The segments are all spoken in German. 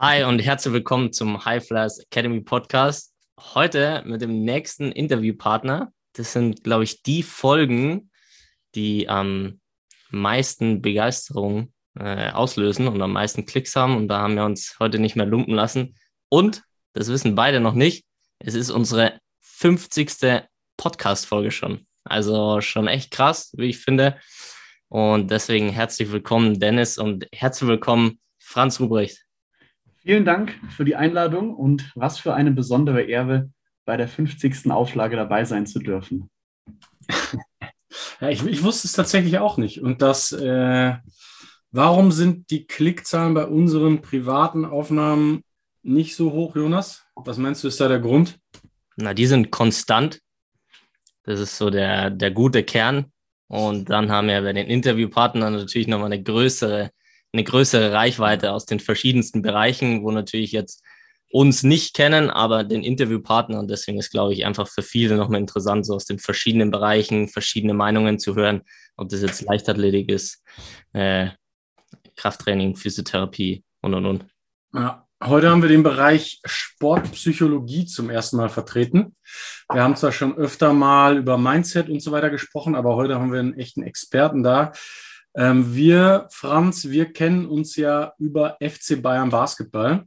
Hi und herzlich willkommen zum High Flyers Academy Podcast. Heute mit dem nächsten Interviewpartner. Das sind, glaube ich, die Folgen, die am meisten Begeisterung äh, auslösen und am meisten Klicks haben. Und da haben wir uns heute nicht mehr lumpen lassen. Und, das wissen beide noch nicht, es ist unsere 50. Podcast-Folge schon. Also schon echt krass, wie ich finde. Und deswegen herzlich willkommen, Dennis, und herzlich willkommen, Franz Ruprecht. Vielen Dank für die Einladung und was für eine besondere Ehre, bei der 50. Auflage dabei sein zu dürfen. Ja, ich, ich wusste es tatsächlich auch nicht. Und das, äh, warum sind die Klickzahlen bei unseren privaten Aufnahmen nicht so hoch, Jonas? Was meinst du, ist da der Grund? Na, die sind konstant. Das ist so der, der gute Kern. Und dann haben wir bei den Interviewpartnern natürlich nochmal eine größere eine größere Reichweite aus den verschiedensten Bereichen, wo natürlich jetzt uns nicht kennen, aber den Interviewpartner. Und deswegen ist, glaube ich, einfach für viele nochmal interessant, so aus den verschiedenen Bereichen verschiedene Meinungen zu hören, ob das jetzt Leichtathletik ist, äh, Krafttraining, Physiotherapie und und und. Ja, heute haben wir den Bereich Sportpsychologie zum ersten Mal vertreten. Wir haben zwar schon öfter mal über Mindset und so weiter gesprochen, aber heute haben wir einen echten Experten da. Ähm, wir, Franz, wir kennen uns ja über FC Bayern Basketball.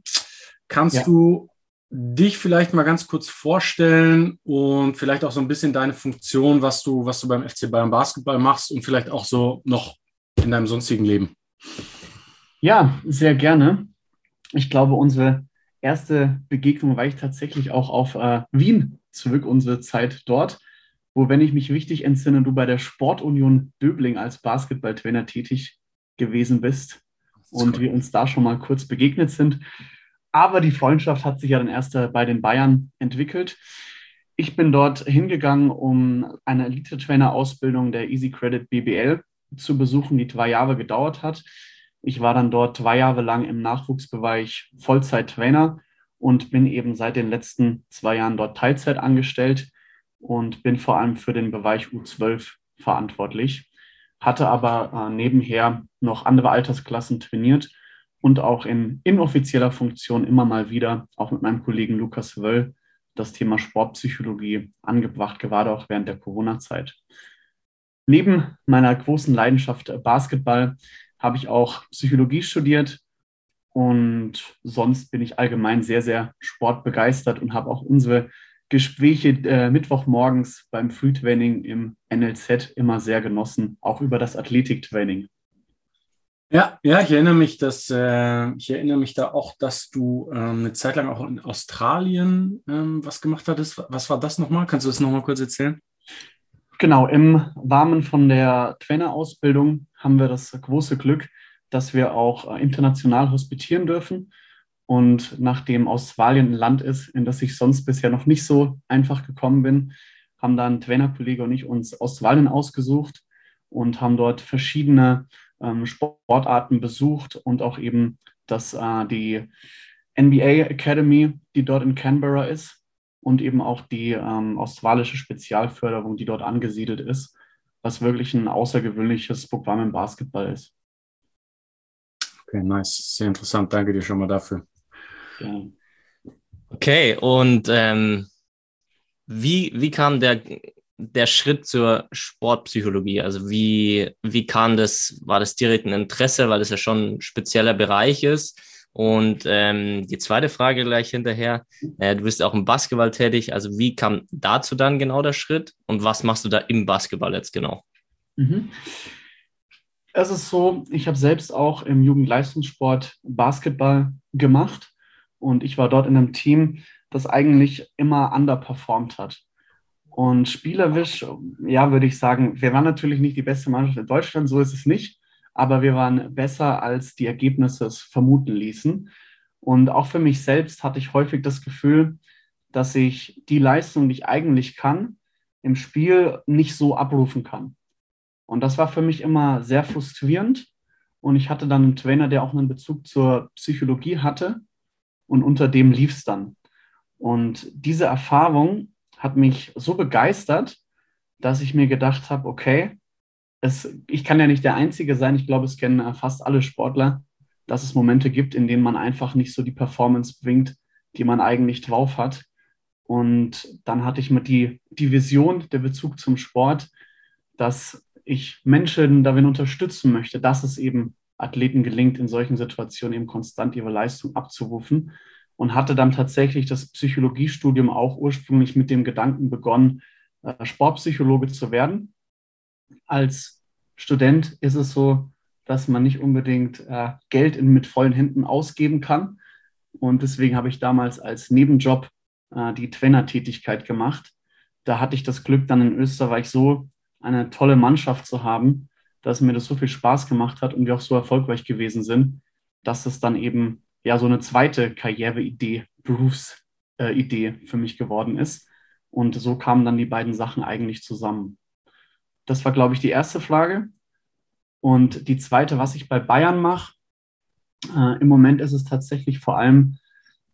Kannst ja. du dich vielleicht mal ganz kurz vorstellen und vielleicht auch so ein bisschen deine Funktion, was du, was du beim FC Bayern Basketball machst und vielleicht auch so noch in deinem sonstigen Leben? Ja, sehr gerne. Ich glaube, unsere erste Begegnung reicht tatsächlich auch auf äh, Wien zurück, unsere Zeit dort wo, wenn ich mich richtig entsinne, du bei der Sportunion Döbling als Basketballtrainer tätig gewesen bist und wir uns da schon mal kurz begegnet sind. Aber die Freundschaft hat sich ja dann erst äh, bei den Bayern entwickelt. Ich bin dort hingegangen, um eine Elite-Trainer-Ausbildung der Easy Credit BBL zu besuchen, die zwei Jahre gedauert hat. Ich war dann dort zwei Jahre lang im Nachwuchsbereich Vollzeit-Trainer und bin eben seit den letzten zwei Jahren dort Teilzeit angestellt und bin vor allem für den Bereich U12 verantwortlich, hatte aber äh, nebenher noch andere Altersklassen trainiert und auch in inoffizieller Funktion immer mal wieder, auch mit meinem Kollegen Lukas Wöll, das Thema Sportpsychologie angebracht, gerade auch während der Corona-Zeit. Neben meiner großen Leidenschaft Basketball habe ich auch Psychologie studiert und sonst bin ich allgemein sehr, sehr sportbegeistert und habe auch unsere Gespräche äh, Mittwochmorgens beim Frühtraining im NLZ immer sehr genossen, auch über das Athletiktraining. Ja, ja, ich erinnere mich, dass äh, ich erinnere mich da auch, dass du ähm, eine Zeit lang auch in Australien ähm, was gemacht hattest. Was war das nochmal? Kannst du das nochmal kurz erzählen? Genau, im Rahmen von der Trainerausbildung haben wir das große Glück, dass wir auch äh, international hospitieren dürfen. Und nachdem Australien ein Land ist, in das ich sonst bisher noch nicht so einfach gekommen bin, haben dann Trainerkollege und ich uns Australien ausgesucht und haben dort verschiedene ähm, Sportarten besucht und auch eben das, äh, die NBA Academy, die dort in Canberra ist und eben auch die ähm, australische Spezialförderung, die dort angesiedelt ist, was wirklich ein außergewöhnliches Programm im Basketball ist. Okay, nice. Sehr interessant. Danke dir schon mal dafür. Ja. Okay, und ähm, wie, wie kam der, der Schritt zur Sportpsychologie? Also wie, wie kam das, war das direkt ein Interesse, weil das ja schon ein spezieller Bereich ist? Und ähm, die zweite Frage gleich hinterher, äh, du bist auch im Basketball tätig, also wie kam dazu dann genau der Schritt und was machst du da im Basketball jetzt genau? Mhm. Es ist so, ich habe selbst auch im Jugendleistungssport Basketball gemacht und ich war dort in einem Team, das eigentlich immer underperformed hat. Und spielerisch, ja, würde ich sagen, wir waren natürlich nicht die beste Mannschaft in Deutschland, so ist es nicht, aber wir waren besser, als die Ergebnisse es vermuten ließen. Und auch für mich selbst hatte ich häufig das Gefühl, dass ich die Leistung, die ich eigentlich kann, im Spiel nicht so abrufen kann. Und das war für mich immer sehr frustrierend. Und ich hatte dann einen Trainer, der auch einen Bezug zur Psychologie hatte und unter dem lief es dann. Und diese Erfahrung hat mich so begeistert, dass ich mir gedacht habe, okay, es, ich kann ja nicht der Einzige sein, ich glaube, es kennen fast alle Sportler, dass es Momente gibt, in denen man einfach nicht so die Performance bringt, die man eigentlich drauf hat. Und dann hatte ich mit die, die Vision, der Bezug zum Sport, dass ich Menschen darin unterstützen möchte, dass es eben Athleten gelingt, in solchen Situationen eben konstant ihre Leistung abzurufen. Und hatte dann tatsächlich das Psychologiestudium auch ursprünglich mit dem Gedanken begonnen, äh, Sportpsychologe zu werden. Als Student ist es so, dass man nicht unbedingt äh, Geld mit vollen Händen ausgeben kann. Und deswegen habe ich damals als Nebenjob äh, die Trainertätigkeit gemacht. Da hatte ich das Glück, dann in Österreich so eine tolle Mannschaft zu haben, dass mir das so viel Spaß gemacht hat und wir auch so erfolgreich gewesen sind, dass es dann eben ja so eine zweite Karriereidee, Berufsidee äh, für mich geworden ist. Und so kamen dann die beiden Sachen eigentlich zusammen. Das war, glaube ich, die erste Frage. Und die zweite, was ich bei Bayern mache, äh, im Moment ist es tatsächlich vor allem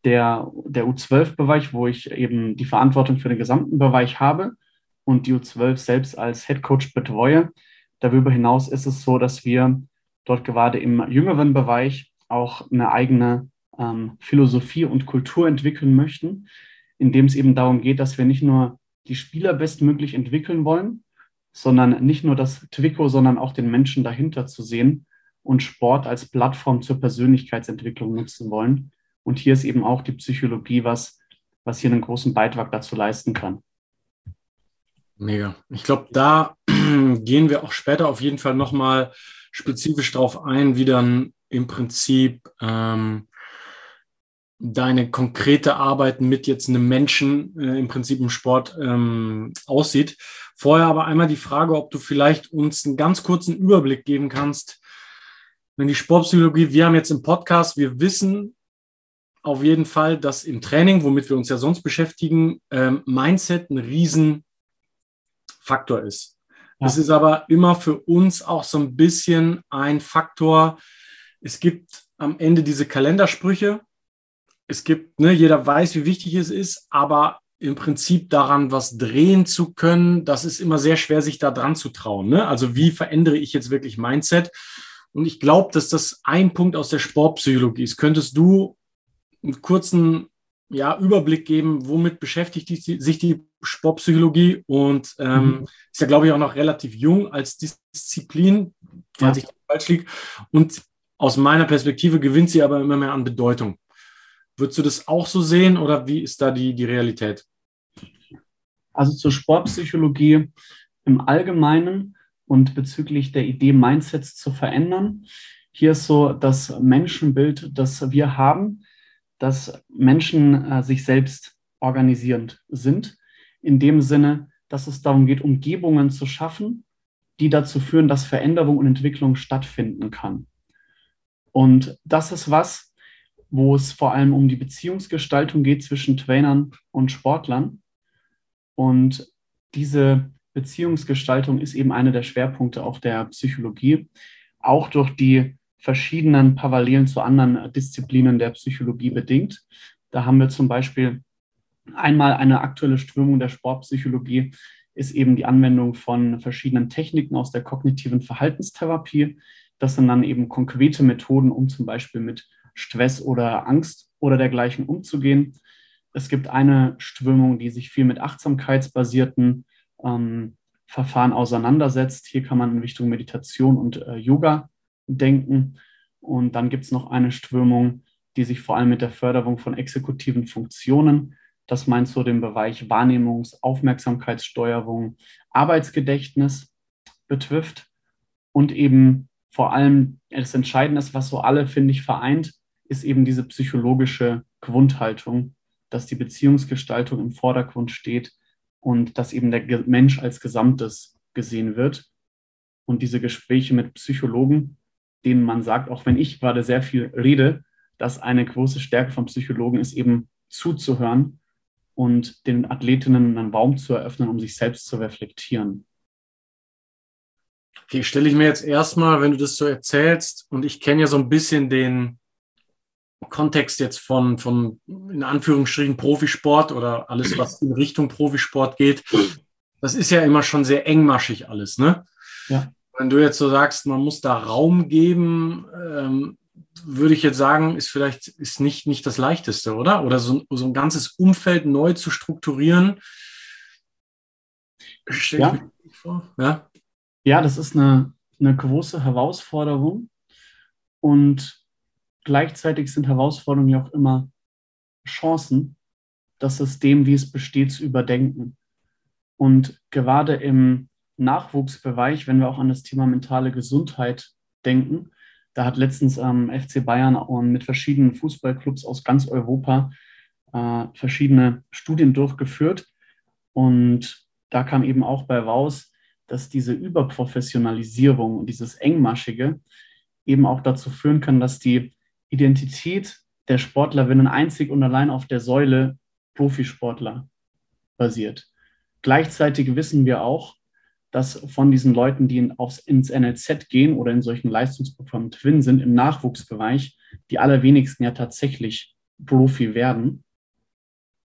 der, der U12-Bereich, wo ich eben die Verantwortung für den gesamten Bereich habe und die U12 selbst als Head Coach betreue. Darüber hinaus ist es so, dass wir dort gerade im jüngeren Bereich auch eine eigene ähm, Philosophie und Kultur entwickeln möchten, indem es eben darum geht, dass wir nicht nur die Spieler bestmöglich entwickeln wollen, sondern nicht nur das Twicko, sondern auch den Menschen dahinter zu sehen und Sport als Plattform zur Persönlichkeitsentwicklung nutzen wollen. Und hier ist eben auch die Psychologie, was, was hier einen großen Beitrag dazu leisten kann. Mega. Ich glaube, da gehen wir auch später auf jeden Fall nochmal spezifisch darauf ein, wie dann im Prinzip ähm, deine konkrete Arbeit mit jetzt einem Menschen äh, im Prinzip im Sport ähm, aussieht. Vorher aber einmal die Frage, ob du vielleicht uns einen ganz kurzen Überblick geben kannst. Wenn die Sportpsychologie, wir haben jetzt im Podcast, wir wissen auf jeden Fall, dass im Training, womit wir uns ja sonst beschäftigen, ähm, Mindset ein Riesenfaktor ist. Das ist aber immer für uns auch so ein bisschen ein Faktor. Es gibt am Ende diese Kalendersprüche. Es gibt, ne, jeder weiß, wie wichtig es ist, aber im Prinzip daran was drehen zu können, das ist immer sehr schwer, sich da dran zu trauen. Ne? Also wie verändere ich jetzt wirklich Mindset? Und ich glaube, dass das ein Punkt aus der Sportpsychologie ist. Könntest du einen kurzen ja, Überblick geben, womit beschäftigt die, sich die Sportpsychologie und ähm, mhm. ist ja, glaube ich, auch noch relativ jung als Disziplin, falls ja. ich falsch liege. Und aus meiner Perspektive gewinnt sie aber immer mehr an Bedeutung. Würdest du das auch so sehen oder wie ist da die, die Realität? Also zur Sportpsychologie im Allgemeinen und bezüglich der Idee, Mindsets zu verändern. Hier ist so das Menschenbild, das wir haben, dass Menschen äh, sich selbst organisierend sind, in dem Sinne, dass es darum geht, Umgebungen zu schaffen, die dazu führen, dass Veränderung und Entwicklung stattfinden kann. Und das ist was, wo es vor allem um die Beziehungsgestaltung geht zwischen Trainern und Sportlern. Und diese Beziehungsgestaltung ist eben einer der Schwerpunkte auch der Psychologie, auch durch die verschiedenen Parallelen zu anderen Disziplinen der Psychologie bedingt. Da haben wir zum Beispiel einmal eine aktuelle Strömung der Sportpsychologie, ist eben die Anwendung von verschiedenen Techniken aus der kognitiven Verhaltenstherapie. Das sind dann eben konkrete Methoden, um zum Beispiel mit Stress oder Angst oder dergleichen umzugehen. Es gibt eine Strömung, die sich viel mit achtsamkeitsbasierten ähm, Verfahren auseinandersetzt. Hier kann man in Richtung Meditation und äh, Yoga denken. Und dann gibt es noch eine Strömung, die sich vor allem mit der Förderung von exekutiven Funktionen, das meint so den Bereich Wahrnehmungs-, Aufmerksamkeitssteuerung, Arbeitsgedächtnis betrifft und eben vor allem das Entscheidende was so alle, finde ich, vereint, ist eben diese psychologische Grundhaltung, dass die Beziehungsgestaltung im Vordergrund steht und dass eben der Mensch als Gesamtes gesehen wird. Und diese Gespräche mit Psychologen, denen man sagt, auch wenn ich gerade sehr viel rede, dass eine große Stärke von Psychologen ist, eben zuzuhören und den Athletinnen einen Raum zu eröffnen, um sich selbst zu reflektieren. Okay, stelle ich mir jetzt erstmal, wenn du das so erzählst, und ich kenne ja so ein bisschen den, Kontext jetzt von, von in Anführungsstrichen Profisport oder alles, was in Richtung Profisport geht, das ist ja immer schon sehr engmaschig alles, ne? Ja. Wenn du jetzt so sagst, man muss da Raum geben, ähm, würde ich jetzt sagen, ist vielleicht ist nicht, nicht das Leichteste, oder? Oder so, so ein ganzes Umfeld neu zu strukturieren. Ja. vor. Ja. ja, das ist eine, eine große Herausforderung. Und gleichzeitig sind Herausforderungen ja auch immer Chancen, das System, wie es besteht, zu überdenken. Und gerade im Nachwuchsbereich, wenn wir auch an das Thema mentale Gesundheit denken, da hat letztens ähm, FC Bayern und mit verschiedenen Fußballclubs aus ganz Europa äh, verschiedene Studien durchgeführt. Und da kam eben auch bei raus, dass diese Überprofessionalisierung und dieses Engmaschige eben auch dazu führen kann, dass die Identität der Sportlerinnen einzig und allein auf der Säule Profisportler basiert. Gleichzeitig wissen wir auch, dass von diesen Leuten, die aufs, ins NLZ gehen oder in solchen Leistungsprogrammen drin sind, im Nachwuchsbereich, die allerwenigsten ja tatsächlich Profi werden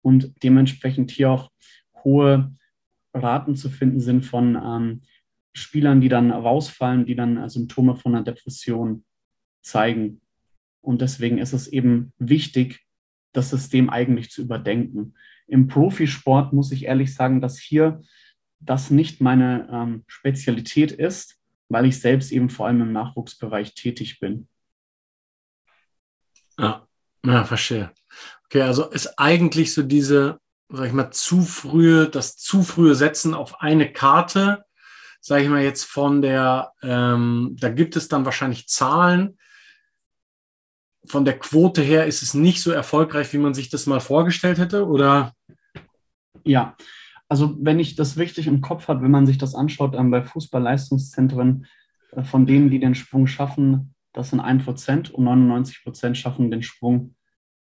und dementsprechend hier auch hohe Raten zu finden sind von ähm, Spielern, die dann rausfallen, die dann äh, Symptome von einer Depression zeigen. Und deswegen ist es eben wichtig, das System eigentlich zu überdenken. Im Profisport muss ich ehrlich sagen, dass hier das nicht meine ähm, Spezialität ist, weil ich selbst eben vor allem im Nachwuchsbereich tätig bin. Ja, ja verstehe. Okay, also ist eigentlich so diese, sag ich mal, zu frühe, das zu frühe Setzen auf eine Karte, sage ich mal jetzt von der, ähm, da gibt es dann wahrscheinlich Zahlen. Von der Quote her ist es nicht so erfolgreich, wie man sich das mal vorgestellt hätte, oder? Ja, also wenn ich das richtig im Kopf habe, wenn man sich das anschaut ähm, bei Fußballleistungszentren, äh, von denen, die den Sprung schaffen, das sind 1% und 99% schaffen den Sprung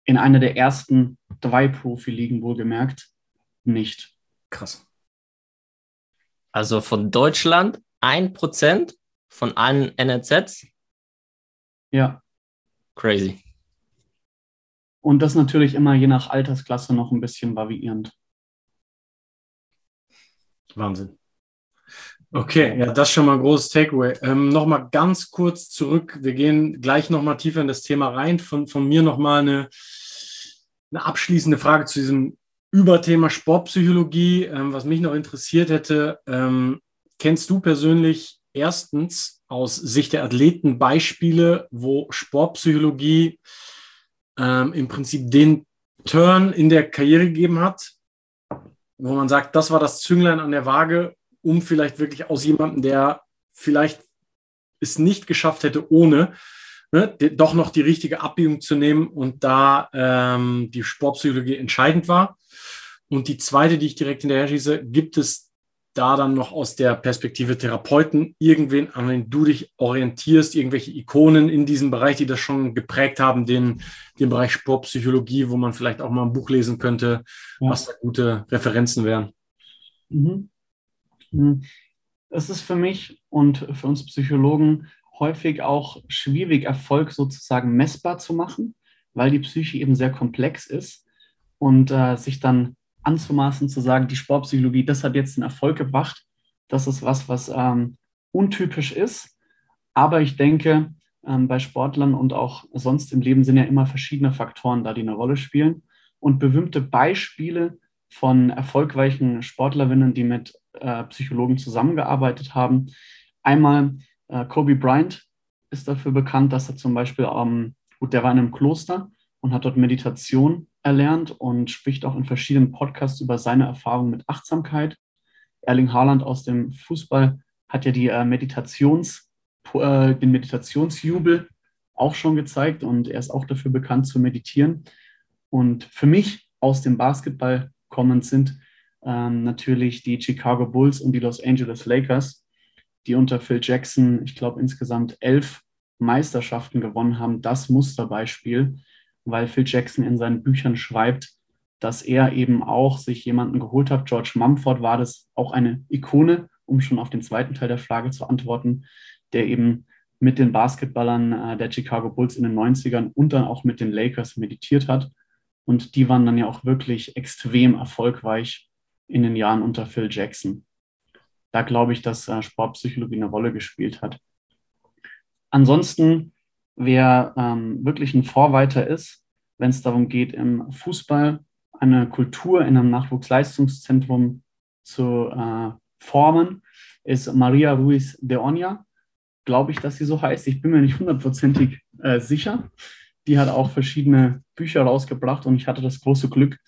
in einer der ersten drei Profiligen wohlgemerkt nicht. Krass. Also von Deutschland 1% von allen NRZs? Ja. Crazy. Und das natürlich immer je nach Altersklasse noch ein bisschen variierend. Wahnsinn. Okay, ja, das ist schon mal ein großes Takeaway. Ähm, nochmal ganz kurz zurück. Wir gehen gleich nochmal tiefer in das Thema rein. Von, von mir nochmal eine, eine abschließende Frage zu diesem Überthema Sportpsychologie. Ähm, was mich noch interessiert hätte, ähm, kennst du persönlich erstens aus Sicht der Athleten Beispiele, wo Sportpsychologie ähm, im Prinzip den Turn in der Karriere gegeben hat, wo man sagt, das war das Zünglein an der Waage, um vielleicht wirklich aus jemandem, der vielleicht es nicht geschafft hätte, ohne ne, doch noch die richtige Abbiegung zu nehmen und da ähm, die Sportpsychologie entscheidend war. Und die zweite, die ich direkt hinterher schieße, gibt es da dann noch aus der Perspektive Therapeuten irgendwen, an den du dich orientierst, irgendwelche Ikonen in diesem Bereich, die das schon geprägt haben, den, den Bereich Sportpsychologie, wo man vielleicht auch mal ein Buch lesen könnte, ja. was da gute Referenzen wären? Mhm. mhm. Es ist für mich und für uns Psychologen häufig auch schwierig, Erfolg sozusagen messbar zu machen, weil die Psyche eben sehr komplex ist und äh, sich dann anzumaßen, zu sagen, die Sportpsychologie, das hat jetzt einen Erfolg gebracht. Das ist was, was ähm, untypisch ist. Aber ich denke, ähm, bei Sportlern und auch sonst im Leben sind ja immer verschiedene Faktoren da, die eine Rolle spielen. Und berühmte Beispiele von erfolgreichen Sportlerinnen, die mit äh, Psychologen zusammengearbeitet haben. Einmal äh, Kobe Bryant ist dafür bekannt, dass er zum Beispiel, ähm, gut, der war in einem Kloster und hat dort Meditation erlernt und spricht auch in verschiedenen Podcasts über seine Erfahrungen mit Achtsamkeit. Erling Haaland aus dem Fußball hat ja die äh, Meditations, äh, den Meditationsjubel auch schon gezeigt und er ist auch dafür bekannt zu meditieren. Und für mich aus dem Basketball kommend sind ähm, natürlich die Chicago Bulls und die Los Angeles Lakers, die unter Phil Jackson, ich glaube, insgesamt elf Meisterschaften gewonnen haben. Das Musterbeispiel weil Phil Jackson in seinen Büchern schreibt, dass er eben auch sich jemanden geholt hat. George Mumford war das auch eine Ikone, um schon auf den zweiten Teil der Frage zu antworten, der eben mit den Basketballern äh, der Chicago Bulls in den 90ern und dann auch mit den Lakers meditiert hat. Und die waren dann ja auch wirklich extrem erfolgreich in den Jahren unter Phil Jackson. Da glaube ich, dass äh, Sportpsychologie eine Rolle gespielt hat. Ansonsten wer ähm, wirklich ein Vorreiter ist, wenn es darum geht, im Fußball eine Kultur in einem Nachwuchsleistungszentrum zu äh, formen, ist Maria Ruiz de Oña. Glaube ich, dass sie so heißt. Ich bin mir nicht hundertprozentig äh, sicher. Die hat auch verschiedene Bücher rausgebracht und ich hatte das große Glück,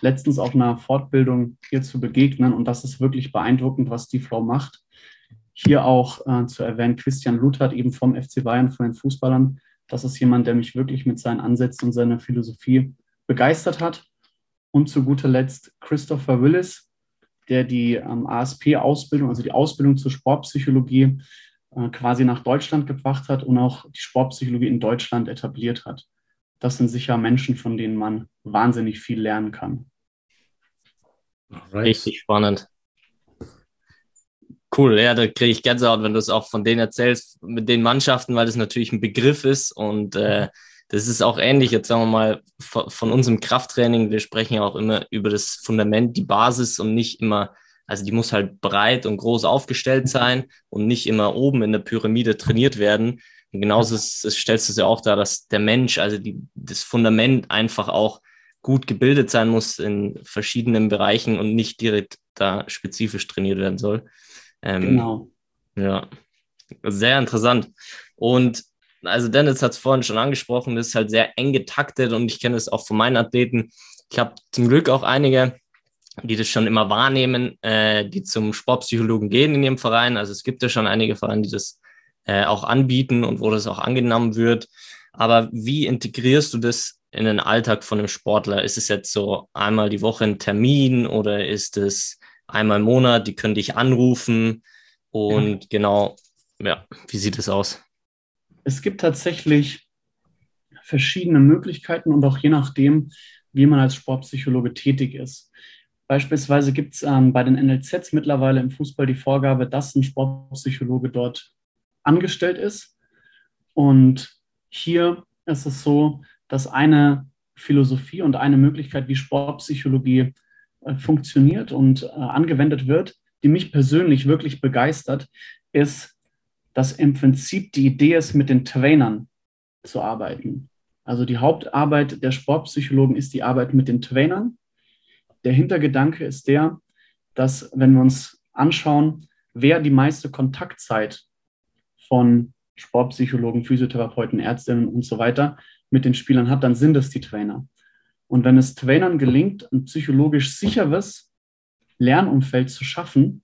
letztens auf einer Fortbildung ihr zu begegnen. Und das ist wirklich beeindruckend, was die Frau macht. Hier auch äh, zu erwähnen, Christian Luthert, eben vom FC Bayern, von den Fußballern. Das ist jemand, der mich wirklich mit seinen Ansätzen und seiner Philosophie begeistert hat. Und zu guter Letzt Christopher Willis, der die ähm, ASP-Ausbildung, also die Ausbildung zur Sportpsychologie, äh, quasi nach Deutschland gebracht hat und auch die Sportpsychologie in Deutschland etabliert hat. Das sind sicher Menschen, von denen man wahnsinnig viel lernen kann. Richtig spannend. Cool, ja, da kriege ich Gänsehaut, wenn du es auch von denen erzählst, mit den Mannschaften, weil das natürlich ein Begriff ist und äh, das ist auch ähnlich, jetzt sagen wir mal, von, von unserem Krafttraining. Wir sprechen ja auch immer über das Fundament, die Basis und nicht immer, also die muss halt breit und groß aufgestellt sein und nicht immer oben in der Pyramide trainiert werden. Und genauso ist, ist, stellst du es ja auch da, dass der Mensch, also die, das Fundament einfach auch gut gebildet sein muss in verschiedenen Bereichen und nicht direkt da spezifisch trainiert werden soll. Ähm, genau. Ja, sehr interessant. Und also Dennis hat es vorhin schon angesprochen, das ist halt sehr eng getaktet und ich kenne es auch von meinen Athleten. Ich habe zum Glück auch einige, die das schon immer wahrnehmen, äh, die zum Sportpsychologen gehen in ihrem Verein. Also es gibt ja schon einige Vereine, die das äh, auch anbieten und wo das auch angenommen wird. Aber wie integrierst du das in den Alltag von einem Sportler? Ist es jetzt so einmal die Woche ein Termin oder ist es einmal im Monat, die können dich anrufen? Und ja. genau, ja, wie sieht es aus? es gibt tatsächlich verschiedene Möglichkeiten und auch je nachdem, wie man als Sportpsychologe tätig ist. Beispielsweise gibt es ähm, bei den NLZs mittlerweile im Fußball die Vorgabe, dass ein Sportpsychologe dort angestellt ist. Und hier ist es so, dass eine Philosophie und eine Möglichkeit, wie Sportpsychologie funktioniert und äh, angewendet wird, die mich persönlich wirklich begeistert, ist dass im Prinzip die Idee ist, mit den Trainern zu arbeiten. Also die Hauptarbeit der Sportpsychologen ist die Arbeit mit den Trainern. Der Hintergedanke ist der, dass wenn wir uns anschauen, wer die meiste Kontaktzeit von Sportpsychologen, Physiotherapeuten, Ärztinnen und so weiter mit den Spielern hat, dann sind es die Trainer. Und wenn es Trainern gelingt, ein psychologisch sicheres Lernumfeld zu schaffen,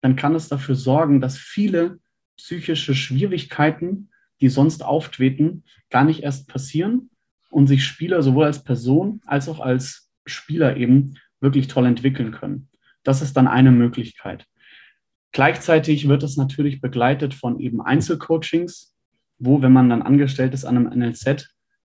dann kann es dafür sorgen, dass viele psychische Schwierigkeiten, die sonst auftreten, gar nicht erst passieren und sich Spieler sowohl als Person als auch als Spieler eben wirklich toll entwickeln können. Das ist dann eine Möglichkeit. Gleichzeitig wird es natürlich begleitet von eben Einzelcoachings, wo, wenn man dann angestellt ist an einem NLZ,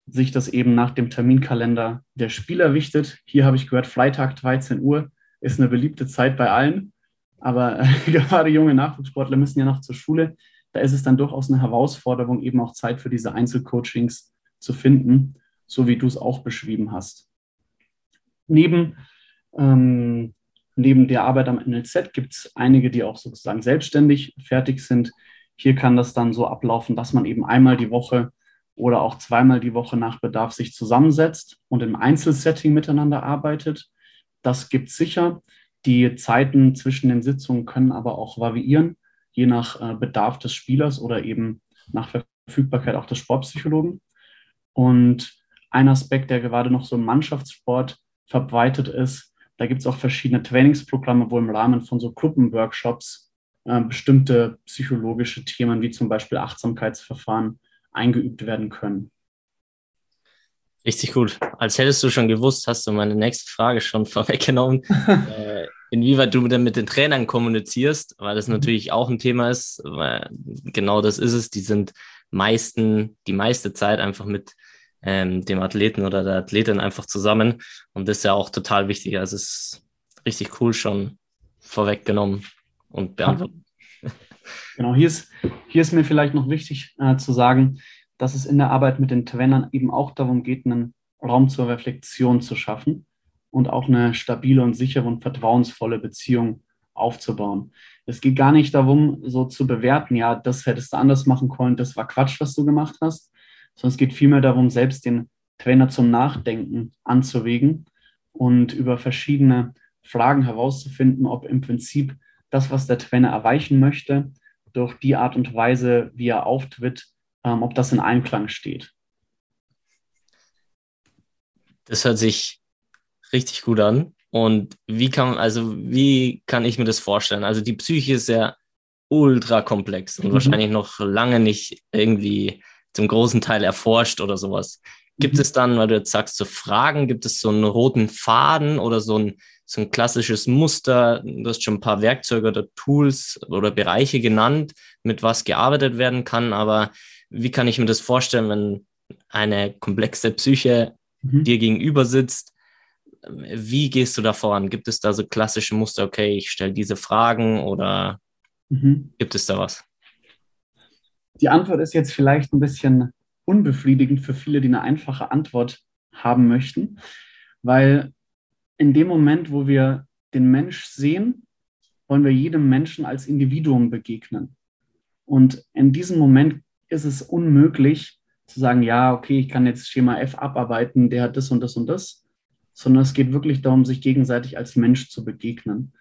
sich das eben nach dem Terminkalender der Spieler richtet. Hier habe ich gehört, Freitag 13 Uhr ist eine beliebte Zeit bei allen. Aber gerade junge Nachwuchssportler müssen ja noch zur Schule. Da ist es dann durchaus eine Herausforderung, eben auch Zeit für diese Einzelcoachings zu finden, so wie du es auch beschrieben hast. Neben, ähm, neben der Arbeit am NLZ gibt es einige, die auch sozusagen selbstständig fertig sind. Hier kann das dann so ablaufen, dass man eben einmal die Woche oder auch zweimal die Woche nach Bedarf sich zusammensetzt und im Einzelsetting miteinander arbeitet. Das gibt es sicher. Die Zeiten zwischen den Sitzungen können aber auch variieren, je nach äh, Bedarf des Spielers oder eben nach Verfügbarkeit auch des Sportpsychologen. Und ein Aspekt, der gerade noch so im Mannschaftssport verbreitet ist, da gibt es auch verschiedene Trainingsprogramme, wo im Rahmen von so Gruppenworkshops äh, bestimmte psychologische Themen wie zum Beispiel Achtsamkeitsverfahren eingeübt werden können. Richtig gut. Als hättest du schon gewusst, hast du meine nächste Frage schon vorweggenommen. äh, inwieweit du denn mit den Trainern kommunizierst, weil das mhm. natürlich auch ein Thema ist, weil genau das ist es. Die sind meisten, die meiste Zeit einfach mit ähm, dem Athleten oder der Athletin einfach zusammen. Und das ist ja auch total wichtig. Also es ist richtig cool schon vorweggenommen und beantwortet. Genau, hier ist, hier ist mir vielleicht noch wichtig äh, zu sagen, dass es in der Arbeit mit den Trainern eben auch darum geht, einen Raum zur Reflexion zu schaffen und auch eine stabile und sichere und vertrauensvolle Beziehung aufzubauen. Es geht gar nicht darum, so zu bewerten, ja, das hättest du anders machen können, das war Quatsch, was du gemacht hast, sondern es geht vielmehr darum, selbst den Trainer zum Nachdenken anzuregen und über verschiedene Fragen herauszufinden, ob im Prinzip das, was der Trainer erreichen möchte, durch die Art und Weise, wie er auftritt, ähm, ob das in Einklang steht. Das hört sich richtig gut an. Und wie kann, also wie kann ich mir das vorstellen? Also die Psyche ist ja ultra komplex und mhm. wahrscheinlich noch lange nicht irgendwie zum großen Teil erforscht oder sowas. Gibt mhm. es dann, weil du jetzt sagst, so Fragen, gibt es so einen roten Faden oder so ein, so ein klassisches Muster? Du hast schon ein paar Werkzeuge oder Tools oder Bereiche genannt, mit was gearbeitet werden kann, aber wie kann ich mir das vorstellen, wenn eine komplexe Psyche mhm. dir gegenüber sitzt? Wie gehst du da voran? Gibt es da so klassische Muster, okay, ich stelle diese Fragen oder mhm. gibt es da was? Die Antwort ist jetzt vielleicht ein bisschen unbefriedigend für viele, die eine einfache Antwort haben möchten, weil in dem Moment, wo wir den Mensch sehen, wollen wir jedem Menschen als Individuum begegnen. Und in diesem Moment ist es unmöglich zu sagen, ja, okay, ich kann jetzt Schema F abarbeiten, der hat das und das und das, sondern es geht wirklich darum, sich gegenseitig als Mensch zu begegnen.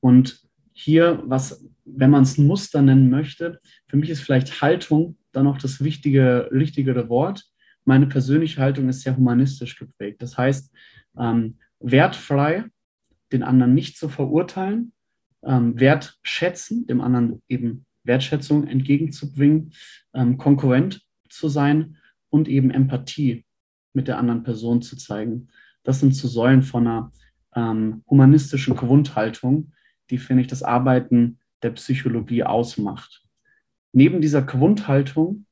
Und hier, was, wenn man es Muster nennen möchte, für mich ist vielleicht Haltung dann noch das wichtige, wichtigere Wort. Meine persönliche Haltung ist sehr humanistisch geprägt. Das heißt, ähm, wertfrei, den anderen nicht zu verurteilen, ähm, wertschätzen, dem anderen eben Wertschätzung entgegenzubringen, ähm, konkurrent zu sein und eben Empathie mit der anderen Person zu zeigen. Das sind zu Säulen von einer ähm, humanistischen Grundhaltung, die, finde ich, das Arbeiten der Psychologie ausmacht. Neben dieser Grundhaltung,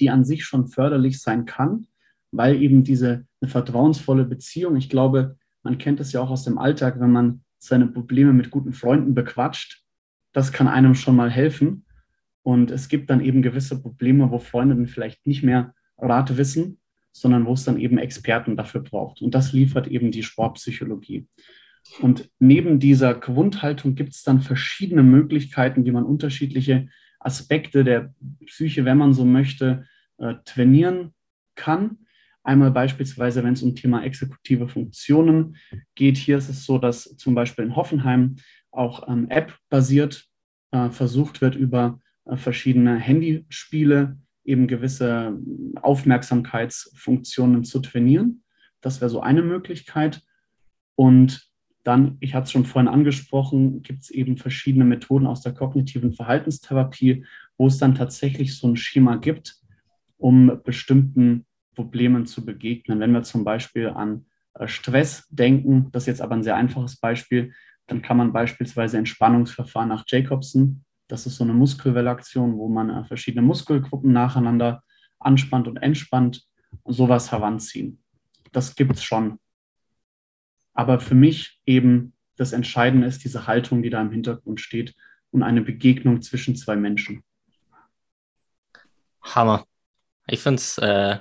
die an sich schon förderlich sein kann, weil eben diese vertrauensvolle Beziehung, ich glaube, man kennt es ja auch aus dem Alltag, wenn man seine Probleme mit guten Freunden bequatscht, das kann einem schon mal helfen. Und es gibt dann eben gewisse Probleme, wo Freunde dann vielleicht nicht mehr Rat wissen, sondern wo es dann eben Experten dafür braucht. Und das liefert eben die Sportpsychologie. Und neben dieser Grundhaltung gibt es dann verschiedene Möglichkeiten, wie man unterschiedliche Aspekte der Psyche, wenn man so möchte, äh, trainieren kann. Einmal beispielsweise, wenn es um Thema exekutive Funktionen geht. Hier ist es so, dass zum Beispiel in Hoffenheim auch ähm, App-basiert äh, versucht wird, über äh, verschiedene Handyspiele eben gewisse Aufmerksamkeitsfunktionen zu trainieren. Das wäre so eine Möglichkeit. Und dann, ich hatte es schon vorhin angesprochen, gibt es eben verschiedene Methoden aus der kognitiven Verhaltenstherapie, wo es dann tatsächlich so ein Schema gibt, um bestimmten Problemen zu begegnen. Wenn wir zum Beispiel an äh, Stress denken, das ist jetzt aber ein sehr einfaches Beispiel, dann kann man beispielsweise Entspannungsverfahren nach Jacobson, das ist so eine Muskelrelaktion, wo man äh, verschiedene Muskelgruppen nacheinander anspannt und entspannt, sowas heranziehen. Das gibt es schon aber für mich eben das Entscheidende ist diese Haltung, die da im Hintergrund steht und eine Begegnung zwischen zwei Menschen. Hammer. Ich finde es äh,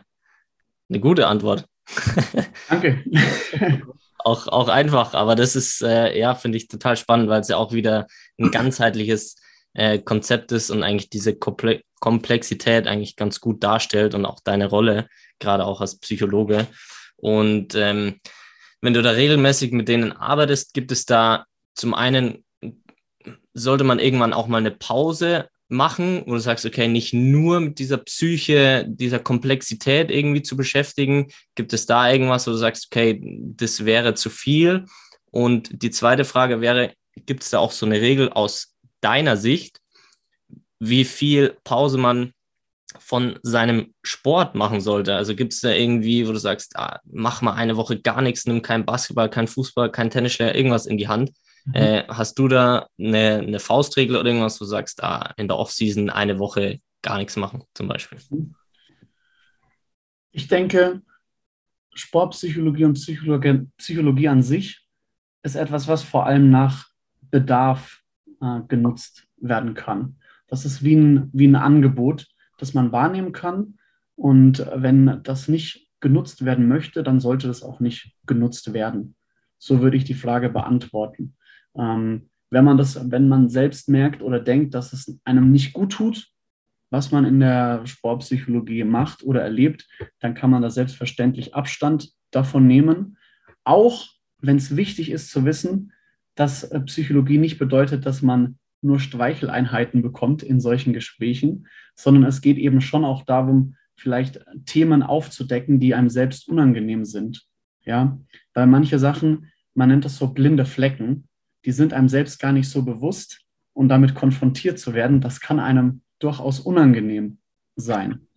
eine gute Antwort. Danke. auch, auch einfach, aber das ist, äh, ja, finde ich total spannend, weil es ja auch wieder ein ganzheitliches äh, Konzept ist und eigentlich diese Komple Komplexität eigentlich ganz gut darstellt und auch deine Rolle, gerade auch als Psychologe. Und ähm, wenn du da regelmäßig mit denen arbeitest, gibt es da zum einen, sollte man irgendwann auch mal eine Pause machen, wo du sagst, okay, nicht nur mit dieser Psyche, dieser Komplexität irgendwie zu beschäftigen. Gibt es da irgendwas, wo du sagst, okay, das wäre zu viel? Und die zweite Frage wäre, gibt es da auch so eine Regel aus deiner Sicht, wie viel Pause man von seinem Sport machen sollte. Also gibt es da irgendwie, wo du sagst, ah, mach mal eine Woche gar nichts, nimm kein Basketball, kein Fußball, kein Tennisschläger, irgendwas in die Hand. Mhm. Äh, hast du da eine, eine, Faustregel oder irgendwas, wo du sagst, ah, in der Offseason eine Woche gar nichts machen, zum Beispiel? Ich denke, Sportpsychologie und Psychologie, Psychologie an sich ist etwas, was vor allem nach Bedarf äh, genutzt werden kann. Das ist wie ein, wie ein Angebot das man wahrnehmen kann. Und wenn das nicht genutzt werden möchte, dann sollte das auch nicht genutzt werden. So würde ich die Frage beantworten. Ähm, wenn man das, wenn man selbst merkt oder denkt, dass es einem nicht gut tut, was man in der Sportpsychologie macht oder erlebt, dann kann man da selbstverständlich Abstand davon nehmen. Auch wenn es wichtig ist zu wissen, dass äh, Psychologie nicht bedeutet, dass man nur Streicheleinheiten bekommt in solchen Gesprächen, sondern es geht eben schon auch darum, vielleicht Themen aufzudecken, die einem selbst unangenehm sind. Ja, weil manche Sachen, man nennt das so blinde Flecken, die sind einem selbst gar nicht so bewusst und damit konfrontiert zu werden, das kann einem durchaus unangenehm sein.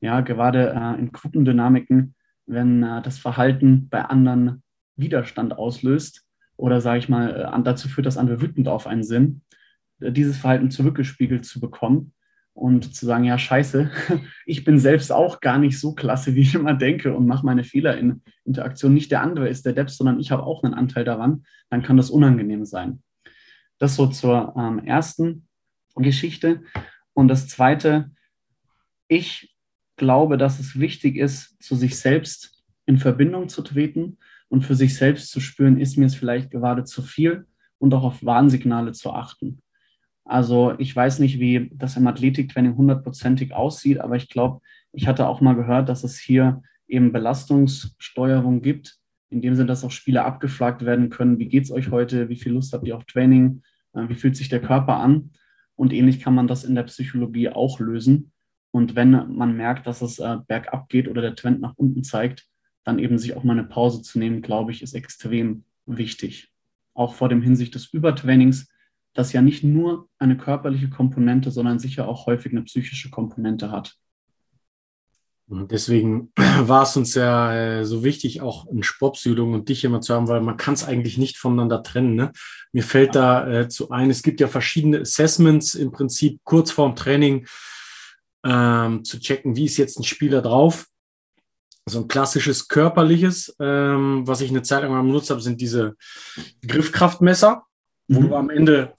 Ja, gerade äh, in Gruppendynamiken, wenn äh, das Verhalten bei anderen Widerstand auslöst oder, sage ich mal, äh, dazu führt, dass andere wütend auf einen sind, äh, dieses Verhalten zurückgespiegelt zu bekommen und zu sagen, ja, scheiße, ich bin selbst auch gar nicht so klasse, wie ich immer denke und mache meine Fehler in Interaktion. Nicht der andere ist der Depp, sondern ich habe auch einen Anteil daran, dann kann das unangenehm sein. Das so zur ähm, ersten Geschichte. Und das Zweite, ich glaube, dass es wichtig ist, zu sich selbst in Verbindung zu treten und für sich selbst zu spüren, ist mir es vielleicht gerade zu viel und auch auf Warnsignale zu achten. Also ich weiß nicht, wie das im Athletiktraining hundertprozentig aussieht, aber ich glaube, ich hatte auch mal gehört, dass es hier eben Belastungssteuerung gibt, in dem Sinne, dass auch Spieler abgefragt werden können, wie geht es euch heute, wie viel Lust habt ihr auf Training, äh, wie fühlt sich der Körper an. Und ähnlich kann man das in der Psychologie auch lösen. Und wenn man merkt, dass es äh, bergab geht oder der Trend nach unten zeigt, dann eben sich auch mal eine Pause zu nehmen, glaube ich, ist extrem wichtig. Auch vor dem Hinsicht des Übertrainings, das ja nicht nur eine körperliche Komponente, sondern sicher auch häufig eine psychische Komponente hat. Und deswegen war es uns ja äh, so wichtig, auch einen Sportpsychologen und dich immer zu haben, weil man kann es eigentlich nicht voneinander trennen. Ne? Mir fällt da äh, zu ein, es gibt ja verschiedene Assessments im Prinzip kurz vorm Training ähm, zu checken, wie ist jetzt ein Spieler drauf. So ein klassisches körperliches, ähm, was ich eine Zeit lang mal benutzt habe, sind diese Griffkraftmesser, wo mhm. du am Ende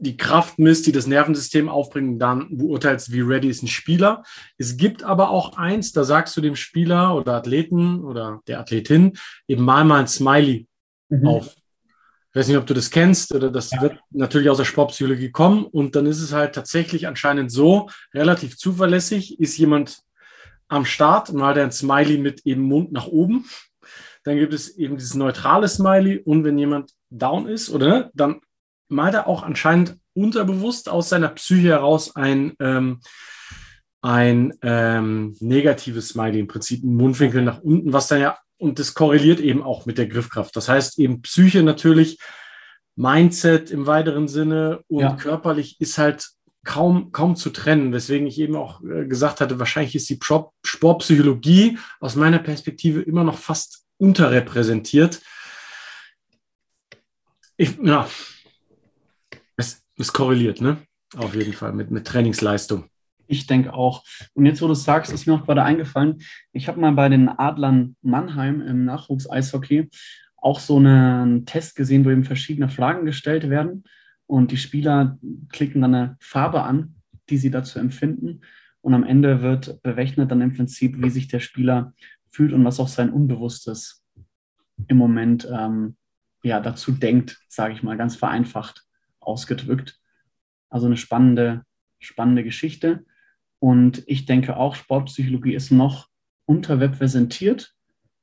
die Kraft misst, die das Nervensystem aufbringen, dann beurteilst, wie ready ist ein Spieler. Es gibt aber auch eins, da sagst du dem Spieler oder Athleten oder der Athletin eben mal mal ein Smiley mhm. auf. Ich weiß nicht, ob du das kennst oder das ja. wird natürlich aus der Sportpsychologie kommen und dann ist es halt tatsächlich anscheinend so relativ zuverlässig, ist jemand am Start und hat ein Smiley mit eben Mund nach oben. Dann gibt es eben dieses neutrale Smiley und wenn jemand down ist, oder dann er auch anscheinend unterbewusst aus seiner Psyche heraus ein, ähm, ein ähm, negatives Smiley, im Prinzip ein Mundwinkel nach unten, was dann ja, und das korreliert eben auch mit der Griffkraft. Das heißt eben Psyche natürlich, Mindset im weiteren Sinne und ja. körperlich ist halt kaum, kaum zu trennen, weswegen ich eben auch äh, gesagt hatte, wahrscheinlich ist die Sportpsychologie aus meiner Perspektive immer noch fast unterrepräsentiert. Ich, ja, es korreliert, ne? Auf jeden Fall mit, mit Trainingsleistung. Ich denke auch. Und jetzt, wo du sagst, ist mir auch gerade eingefallen, ich habe mal bei den Adlern Mannheim im Nachwuchs-Eishockey auch so einen Test gesehen, wo eben verschiedene Fragen gestellt werden und die Spieler klicken dann eine Farbe an, die sie dazu empfinden. Und am Ende wird berechnet dann im Prinzip, wie sich der Spieler fühlt und was auch sein Unbewusstes im Moment ähm, ja, dazu denkt, sage ich mal, ganz vereinfacht ausgedrückt. Also eine spannende, spannende Geschichte. Und ich denke auch, Sportpsychologie ist noch unterrepräsentiert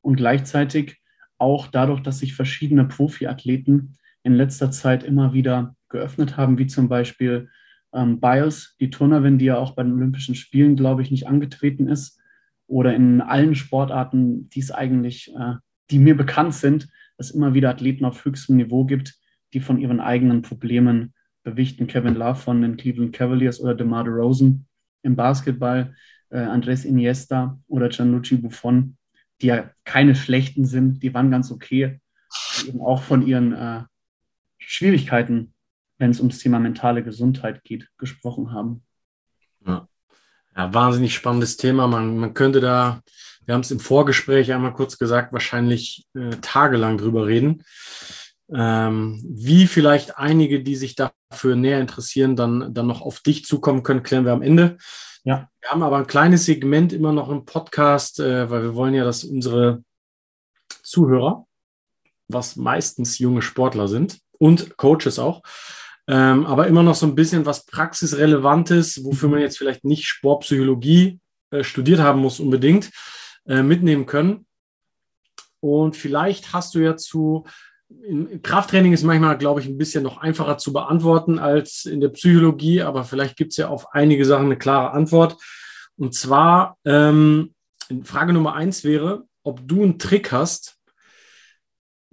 und gleichzeitig auch dadurch, dass sich verschiedene Profiathleten in letzter Zeit immer wieder geöffnet haben, wie zum Beispiel ähm, Biles, die Turnerin, die ja auch bei den Olympischen Spielen, glaube ich, nicht angetreten ist, oder in allen Sportarten, die es eigentlich, äh, die mir bekannt sind, es immer wieder Athleten auf höchstem Niveau gibt, die von ihren eigenen Problemen berichten. Kevin Love von den Cleveland Cavaliers oder DeMar DeRozan im Basketball, äh, Andres Iniesta oder Gianluigi Buffon, die ja keine schlechten sind, die waren ganz okay, die eben auch von ihren äh, Schwierigkeiten, wenn es ums Thema mentale Gesundheit geht, gesprochen haben. Ja, ja wahnsinnig spannendes Thema. Man, man könnte da, wir haben es im Vorgespräch einmal kurz gesagt, wahrscheinlich äh, tagelang drüber reden. Ähm, wie vielleicht einige, die sich dafür näher interessieren, dann, dann noch auf dich zukommen können, klären wir am Ende. Ja. Wir haben aber ein kleines Segment immer noch im Podcast, äh, weil wir wollen ja, dass unsere Zuhörer, was meistens junge Sportler sind und Coaches auch, ähm, aber immer noch so ein bisschen was Praxisrelevantes, wofür man jetzt vielleicht nicht Sportpsychologie äh, studiert haben muss unbedingt, äh, mitnehmen können. Und vielleicht hast du ja zu Krafttraining ist manchmal, glaube ich, ein bisschen noch einfacher zu beantworten als in der Psychologie, aber vielleicht gibt es ja auf einige Sachen eine klare Antwort. Und zwar, ähm, Frage Nummer eins wäre, ob du einen Trick hast,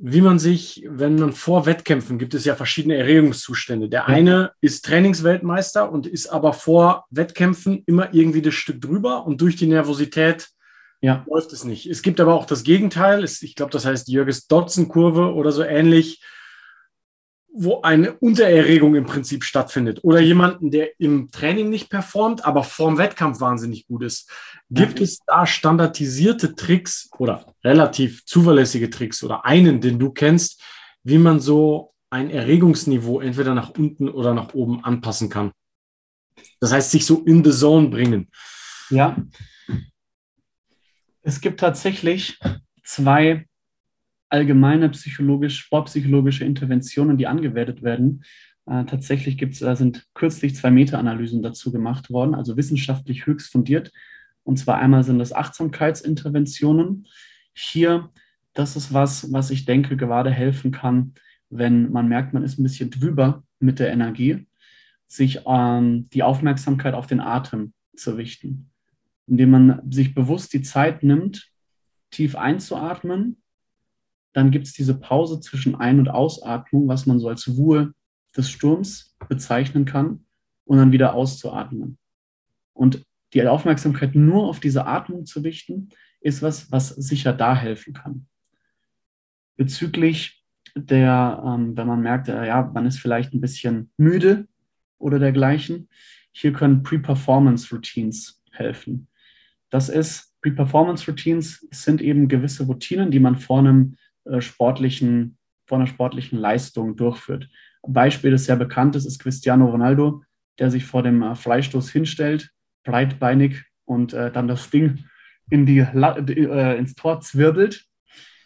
wie man sich, wenn man vor Wettkämpfen, gibt es ja verschiedene Erregungszustände. Der eine ist Trainingsweltmeister und ist aber vor Wettkämpfen immer irgendwie das Stück drüber und durch die Nervosität ja. läuft es nicht. Es gibt aber auch das Gegenteil. Ich glaube, das heißt Jürges Dotzen-Kurve oder so ähnlich, wo eine Untererregung im Prinzip stattfindet. Oder jemanden, der im Training nicht performt, aber vorm Wettkampf wahnsinnig gut ist. Gibt ja. es da standardisierte Tricks oder relativ zuverlässige Tricks oder einen, den du kennst, wie man so ein Erregungsniveau entweder nach unten oder nach oben anpassen kann? Das heißt, sich so in the zone bringen. Ja, es gibt tatsächlich zwei allgemeine psychologisch, sportpsychologische Interventionen, die angewendet werden. Äh, tatsächlich gibt's, da sind kürzlich zwei Meta-Analysen dazu gemacht worden, also wissenschaftlich höchst fundiert. Und zwar einmal sind das Achtsamkeitsinterventionen. Hier, das ist was, was ich denke, gerade helfen kann, wenn man merkt, man ist ein bisschen drüber mit der Energie, sich ähm, die Aufmerksamkeit auf den Atem zu richten indem man sich bewusst die Zeit nimmt, tief einzuatmen. Dann gibt es diese Pause zwischen Ein- und Ausatmung, was man so als Ruhe des Sturms bezeichnen kann, und dann wieder auszuatmen. Und die Aufmerksamkeit nur auf diese Atmung zu richten, ist was, was sicher da helfen kann. Bezüglich der, ähm, wenn man merkt, äh, ja, man ist vielleicht ein bisschen müde oder dergleichen, hier können Pre-Performance Routines helfen. Das ist, Pre-Performance Routines sind eben gewisse Routinen, die man vor einem äh, sportlichen, vor einer sportlichen Leistung durchführt. Ein Beispiel, das sehr bekannt ist, ist Cristiano Ronaldo, der sich vor dem äh, Freistoß hinstellt, breitbeinig und äh, dann das Ding in die, äh, ins Tor zwirbelt.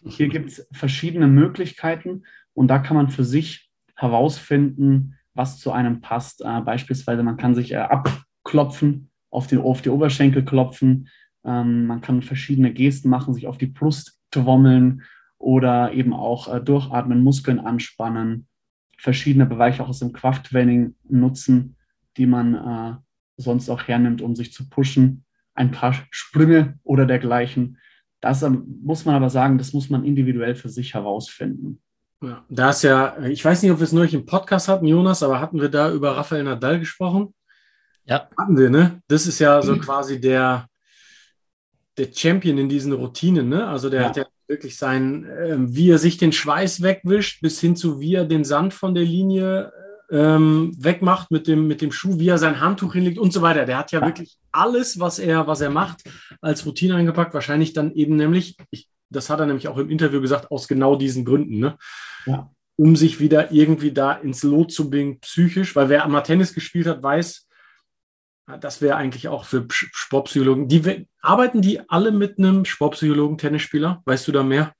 Hier gibt es verschiedene Möglichkeiten und da kann man für sich herausfinden, was zu einem passt. Äh, beispielsweise man kann sich äh, abklopfen auf, den, auf die Oberschenkel klopfen. Ähm, man kann verschiedene Gesten machen, sich auf die Brust trommeln oder eben auch äh, durchatmen, Muskeln anspannen, verschiedene Bereiche auch aus dem Krafttraining nutzen, die man äh, sonst auch hernimmt, um sich zu pushen. Ein paar Sprünge oder dergleichen. Das ähm, muss man aber sagen, das muss man individuell für sich herausfinden. Ja, da ist ja, ich weiß nicht, ob wir es neulich im Podcast hatten, Jonas, aber hatten wir da über Rafael Nadal gesprochen? Ja. Hatten wir, ne? Das ist ja so mhm. quasi der, der Champion in diesen Routinen, ne? Also der ja. hat ja wirklich sein, äh, wie er sich den Schweiß wegwischt, bis hin zu wie er den Sand von der Linie ähm, wegmacht mit dem, mit dem Schuh, wie er sein Handtuch hinlegt und so weiter. Der hat ja, wirklich alles, was er, was er macht, als Routine eingepackt. Wahrscheinlich dann eben nämlich, ich, das hat er nämlich auch im Interview gesagt, aus genau diesen Gründen, ne? Ja. Um sich wieder irgendwie da ins Lot zu bringen, psychisch, weil wer einmal Tennis gespielt hat, weiß, das wäre eigentlich auch für Sportpsychologen. Die arbeiten die alle mit einem Sportpsychologen, Tennisspieler? Weißt du da mehr?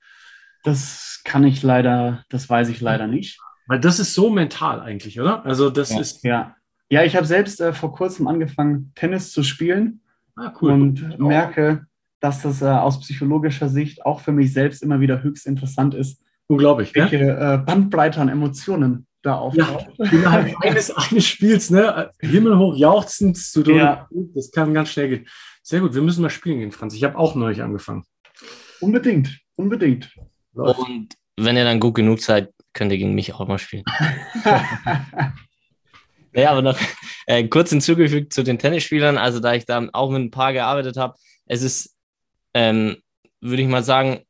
Das kann ich leider, das weiß ich leider nicht. Weil das ist so mental eigentlich, oder? Also das ja, ist. Ja, ja ich habe selbst äh, vor kurzem angefangen, Tennis zu spielen ah, cool. und merke, dass das äh, aus psychologischer Sicht auch für mich selbst immer wieder höchst interessant ist. Unglaublich, welche äh, Bandbreite an Emotionen da auftaucht. Ja, innerhalb eines, eines Spiels, ne? Himmelhoch jauchzend zu tun. Ja. Das kann ganz schnell gehen. Sehr gut, wir müssen mal spielen gehen, Franz. Ich habe auch neulich angefangen. Unbedingt, unbedingt. Und wenn ihr dann gut genug seid, könnt ihr gegen mich auch mal spielen. ja, aber noch äh, kurz hinzugefügt zu den Tennisspielern. Also, da ich da auch mit ein paar gearbeitet habe, es ist, ähm, würde ich mal sagen,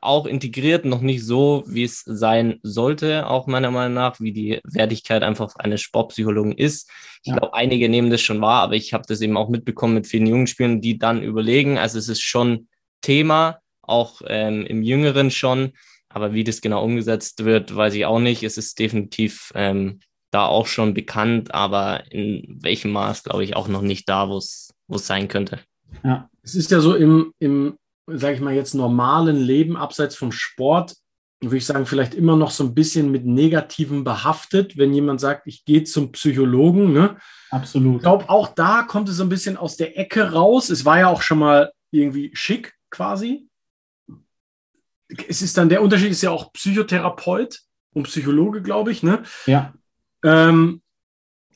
auch integriert, noch nicht so, wie es sein sollte, auch meiner Meinung nach, wie die Wertigkeit einfach eines Sportpsychologen ist. Ich ja. glaube, einige nehmen das schon wahr, aber ich habe das eben auch mitbekommen mit vielen jungen Spielern, die dann überlegen. Also es ist schon Thema, auch ähm, im Jüngeren schon, aber wie das genau umgesetzt wird, weiß ich auch nicht. Es ist definitiv ähm, da auch schon bekannt, aber in welchem Maß, glaube ich, auch noch nicht da, wo es sein könnte. Ja, es ist ja so im, im sage ich mal jetzt, normalen Leben abseits vom Sport würde ich sagen, vielleicht immer noch so ein bisschen mit Negativen behaftet, wenn jemand sagt, ich gehe zum Psychologen. Ne? Absolut. Ich glaube, auch da kommt es so ein bisschen aus der Ecke raus. Es war ja auch schon mal irgendwie schick quasi. Es ist dann, der Unterschied ist ja auch Psychotherapeut und Psychologe, glaube ich. Ne? Ja. Ähm,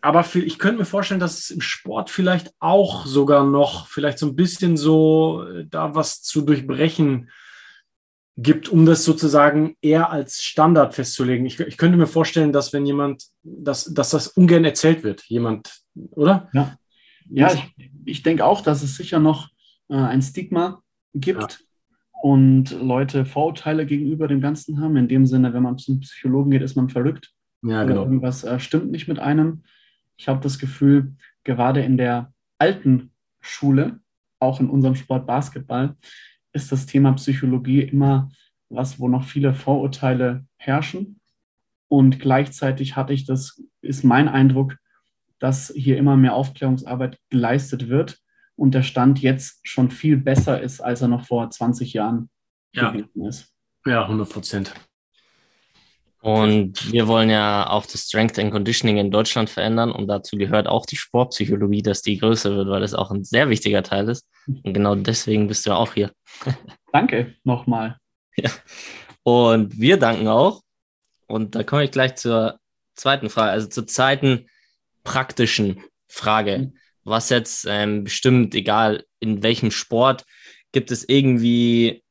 aber für, ich könnte mir vorstellen, dass es im Sport vielleicht auch sogar noch vielleicht so ein bisschen so äh, da was zu durchbrechen gibt, um das sozusagen eher als Standard festzulegen. Ich, ich könnte mir vorstellen, dass wenn jemand, dass, dass das ungern erzählt wird, jemand, oder? Ja, ja ich, ich denke auch, dass es sicher noch äh, ein Stigma gibt ja. und Leute Vorurteile gegenüber dem Ganzen haben. In dem Sinne, wenn man zum Psychologen geht, ist man verrückt. Ja, genau. irgendwas äh, stimmt nicht mit einem. Ich habe das Gefühl, gerade in der alten Schule, auch in unserem Sport Basketball, ist das Thema Psychologie immer was, wo noch viele Vorurteile herrschen. Und gleichzeitig hatte ich das, ist mein Eindruck, dass hier immer mehr Aufklärungsarbeit geleistet wird und der Stand jetzt schon viel besser ist, als er noch vor 20 Jahren ja. gewesen ist. Ja, 100 Prozent. Und wir wollen ja auch das Strength and Conditioning in Deutschland verändern und dazu gehört auch die Sportpsychologie, dass die größer wird, weil das auch ein sehr wichtiger Teil ist. Und genau deswegen bist du ja auch hier. Danke nochmal. Ja. Und wir danken auch. Und da komme ich gleich zur zweiten Frage, also zur zweiten praktischen Frage. Mhm. Was jetzt ähm, bestimmt, egal in welchem Sport, gibt es irgendwie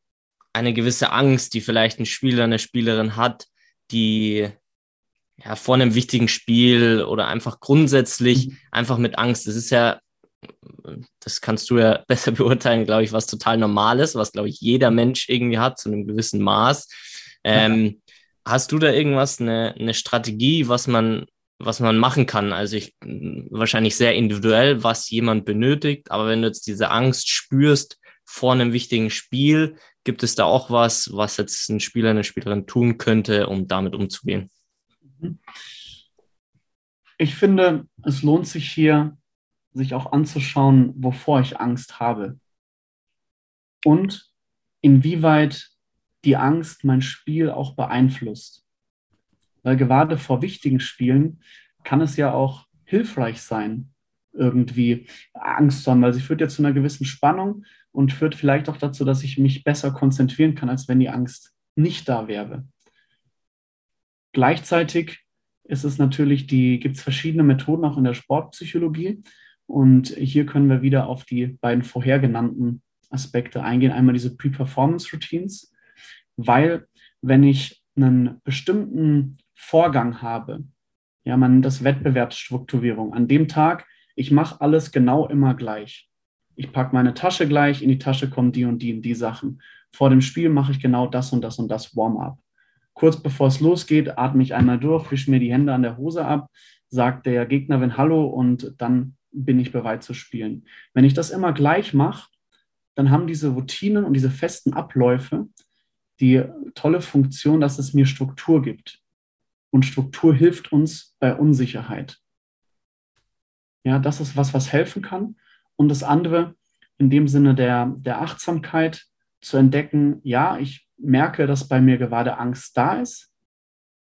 eine gewisse Angst, die vielleicht ein Spieler, eine Spielerin hat, die ja, vor einem wichtigen Spiel oder einfach grundsätzlich mhm. einfach mit Angst. Das ist ja, das kannst du ja besser beurteilen, glaube ich, was total normal ist, was, glaube ich, jeder Mensch irgendwie hat, zu einem gewissen Maß. Ähm. Hast du da irgendwas, eine, eine Strategie, was man, was man machen kann? Also ich wahrscheinlich sehr individuell, was jemand benötigt, aber wenn du jetzt diese Angst spürst vor einem wichtigen Spiel, Gibt es da auch was, was jetzt ein Spieler, eine Spielerin tun könnte, um damit umzugehen? Ich finde, es lohnt sich hier, sich auch anzuschauen, wovor ich Angst habe. Und inwieweit die Angst mein Spiel auch beeinflusst. Weil gerade vor wichtigen Spielen kann es ja auch hilfreich sein, irgendwie Angst zu haben, weil sie führt ja zu einer gewissen Spannung und führt vielleicht auch dazu, dass ich mich besser konzentrieren kann, als wenn die Angst nicht da wäre. Gleichzeitig ist es natürlich die, gibt es verschiedene Methoden auch in der Sportpsychologie. Und hier können wir wieder auf die beiden vorher genannten Aspekte eingehen. Einmal diese Pre-Performance Routines, weil wenn ich einen bestimmten Vorgang habe, ja, man das Wettbewerbsstrukturierung. An dem Tag, ich mache alles genau immer gleich ich packe meine Tasche gleich, in die Tasche kommen die und die und die Sachen. Vor dem Spiel mache ich genau das und das und das Warm-up. Kurz bevor es losgeht, atme ich einmal durch, wische mir die Hände an der Hose ab, sagt der Gegnerin Hallo und dann bin ich bereit zu spielen. Wenn ich das immer gleich mache, dann haben diese Routinen und diese festen Abläufe die tolle Funktion, dass es mir Struktur gibt. Und Struktur hilft uns bei Unsicherheit. Ja, das ist was, was helfen kann. Und das andere, in dem Sinne der, der Achtsamkeit, zu entdecken, ja, ich merke, dass bei mir gerade Angst da ist,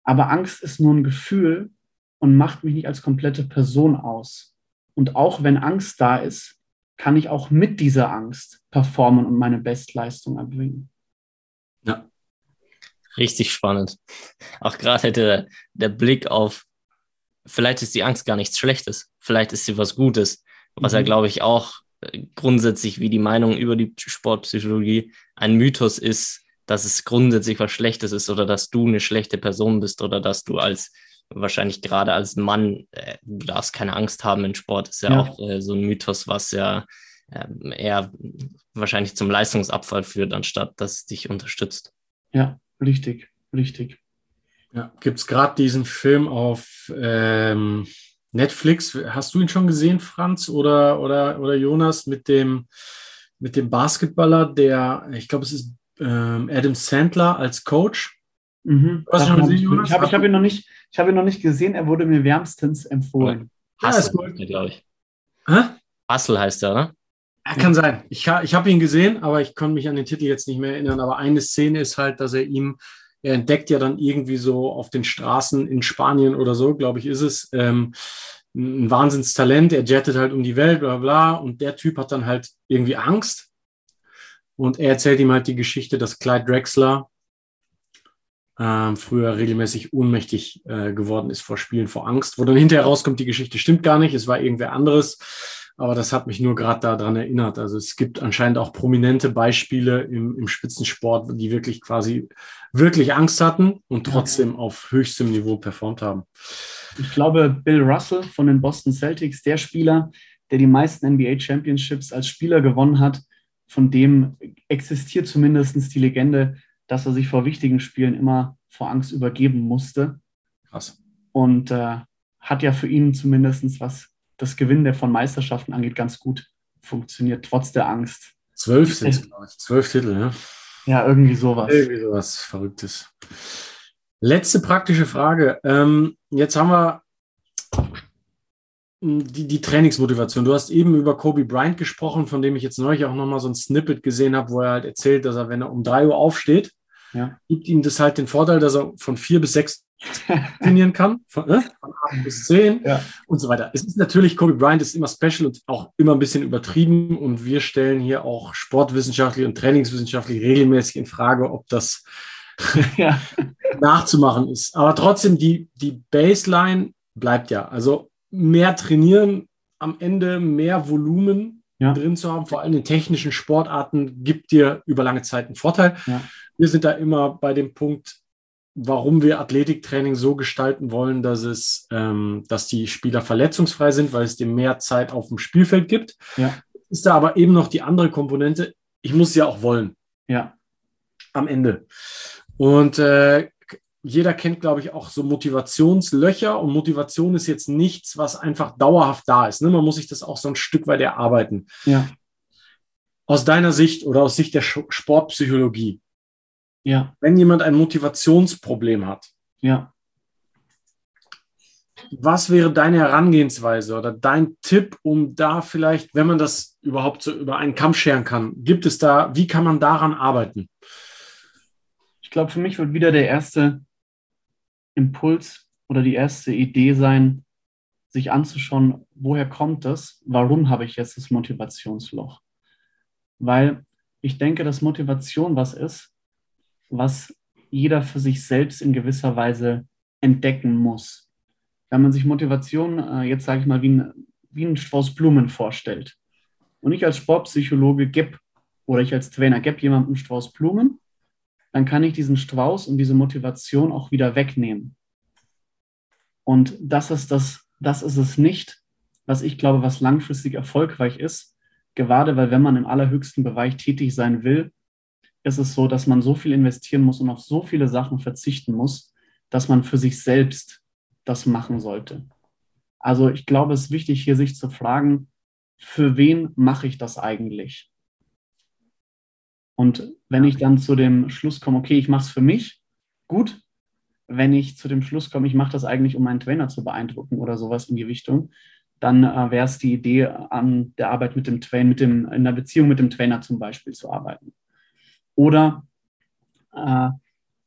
aber Angst ist nur ein Gefühl und macht mich nicht als komplette Person aus. Und auch wenn Angst da ist, kann ich auch mit dieser Angst performen und meine Bestleistung erbringen. Ja, richtig spannend. Auch gerade der, der Blick auf, vielleicht ist die Angst gar nichts Schlechtes, vielleicht ist sie was Gutes was mhm. ja, glaube ich, auch äh, grundsätzlich wie die Meinung über die Sportpsychologie ein Mythos ist, dass es grundsätzlich was Schlechtes ist oder dass du eine schlechte Person bist oder dass du als wahrscheinlich gerade als Mann, äh, du darfst keine Angst haben in Sport, ist ja, ja. auch äh, so ein Mythos, was ja äh, eher wahrscheinlich zum Leistungsabfall führt, anstatt dass es dich unterstützt. Ja, richtig, richtig. Ja, gibt es gerade diesen Film auf ähm, Netflix, hast du ihn schon gesehen, Franz oder, oder, oder Jonas, mit dem, mit dem Basketballer, der, ich glaube, es ist ähm, Adam Sandler als Coach. Mhm. Hast du schon gesehen, Jonas? Ich habe hab ihn, noch nicht, hab ihn noch nicht gesehen, er wurde mir wärmstens empfohlen. Hustle, ja, glaube ich. Hä? Hustle heißt er, oder? Ja, kann sein. Ich, ich habe ihn gesehen, aber ich konnte mich an den Titel jetzt nicht mehr erinnern. Aber eine Szene ist halt, dass er ihm er entdeckt ja dann irgendwie so auf den Straßen in Spanien oder so, glaube ich, ist es, ähm, ein Wahnsinnstalent. Er jettet halt um die Welt, bla bla. Und der Typ hat dann halt irgendwie Angst. Und er erzählt ihm halt die Geschichte, dass Clyde Drexler ähm, früher regelmäßig ohnmächtig äh, geworden ist vor Spielen, vor Angst. Wo dann hinterher rauskommt, die Geschichte stimmt gar nicht, es war irgendwer anderes. Aber das hat mich nur gerade daran erinnert. Also es gibt anscheinend auch prominente Beispiele im, im Spitzensport, die wirklich quasi wirklich Angst hatten und trotzdem auf höchstem Niveau performt haben. Ich glaube, Bill Russell von den Boston Celtics, der Spieler, der die meisten NBA Championships als Spieler gewonnen hat, von dem existiert zumindest die Legende, dass er sich vor wichtigen Spielen immer vor Angst übergeben musste. Krass. Und äh, hat ja für ihn zumindest, was das Gewinnen von Meisterschaften angeht, ganz gut funktioniert, trotz der Angst. Zwölf sind es, glaube ich. Zwölf Titel, ja. Ja, irgendwie sowas. Irgendwie sowas Verrücktes. Letzte praktische Frage. Ähm, jetzt haben wir die, die Trainingsmotivation. Du hast eben über Kobe Bryant gesprochen, von dem ich jetzt neulich auch nochmal so ein Snippet gesehen habe, wo er halt erzählt, dass er, wenn er um drei Uhr aufsteht, ja. gibt ihm das halt den Vorteil, dass er von vier bis sechs trainieren kann, von, äh, von acht bis zehn ja. und so weiter. Es ist natürlich, Kobe Bryant ist immer special und auch immer ein bisschen übertrieben und wir stellen hier auch sportwissenschaftlich und trainingswissenschaftlich regelmäßig in Frage, ob das ja. nachzumachen ist. Aber trotzdem, die, die Baseline bleibt ja. Also mehr trainieren, am Ende mehr Volumen ja. drin zu haben, vor allem in technischen Sportarten, gibt dir über lange Zeit einen Vorteil. Ja. Wir sind da immer bei dem Punkt, warum wir Athletiktraining so gestalten wollen, dass es, ähm, dass die Spieler verletzungsfrei sind, weil es dir mehr Zeit auf dem Spielfeld gibt. Ja. Ist da aber eben noch die andere Komponente. Ich muss ja auch wollen. Ja. Am Ende. Und äh, jeder kennt, glaube ich, auch so Motivationslöcher und Motivation ist jetzt nichts, was einfach dauerhaft da ist. Ne? Man muss sich das auch so ein Stück weit erarbeiten. Ja. Aus deiner Sicht oder aus Sicht der Sportpsychologie, ja. wenn jemand ein Motivationsproblem hat, ja. was wäre deine Herangehensweise oder dein Tipp, um da vielleicht, wenn man das überhaupt so über einen Kamm scheren kann, gibt es da, wie kann man daran arbeiten? Ich glaube, für mich wird wieder der erste Impuls oder die erste Idee sein, sich anzuschauen, woher kommt das? Warum habe ich jetzt das Motivationsloch? Weil ich denke, dass Motivation was ist, was jeder für sich selbst in gewisser Weise entdecken muss. Wenn man sich Motivation, äh, jetzt sage ich mal, wie ein, wie ein Strauß Blumen vorstellt und ich als Sportpsychologe gebe oder ich als Trainer gebe jemandem Strauß Blumen, dann kann ich diesen Strauß und diese Motivation auch wieder wegnehmen. Und das ist, das, das ist es nicht, was ich glaube, was langfristig erfolgreich ist. Gerade weil, wenn man im allerhöchsten Bereich tätig sein will, ist es so, dass man so viel investieren muss und auf so viele Sachen verzichten muss, dass man für sich selbst das machen sollte. Also ich glaube, es ist wichtig, hier sich zu fragen, für wen mache ich das eigentlich? Und wenn ich dann zu dem Schluss komme, okay, ich mache es für mich, gut, wenn ich zu dem Schluss komme, ich mache das eigentlich, um meinen Trainer zu beeindrucken oder sowas in die Richtung, dann äh, wäre es die Idee, an der Arbeit mit dem Trainer, mit dem, in der Beziehung mit dem Trainer zum Beispiel zu arbeiten. Oder äh,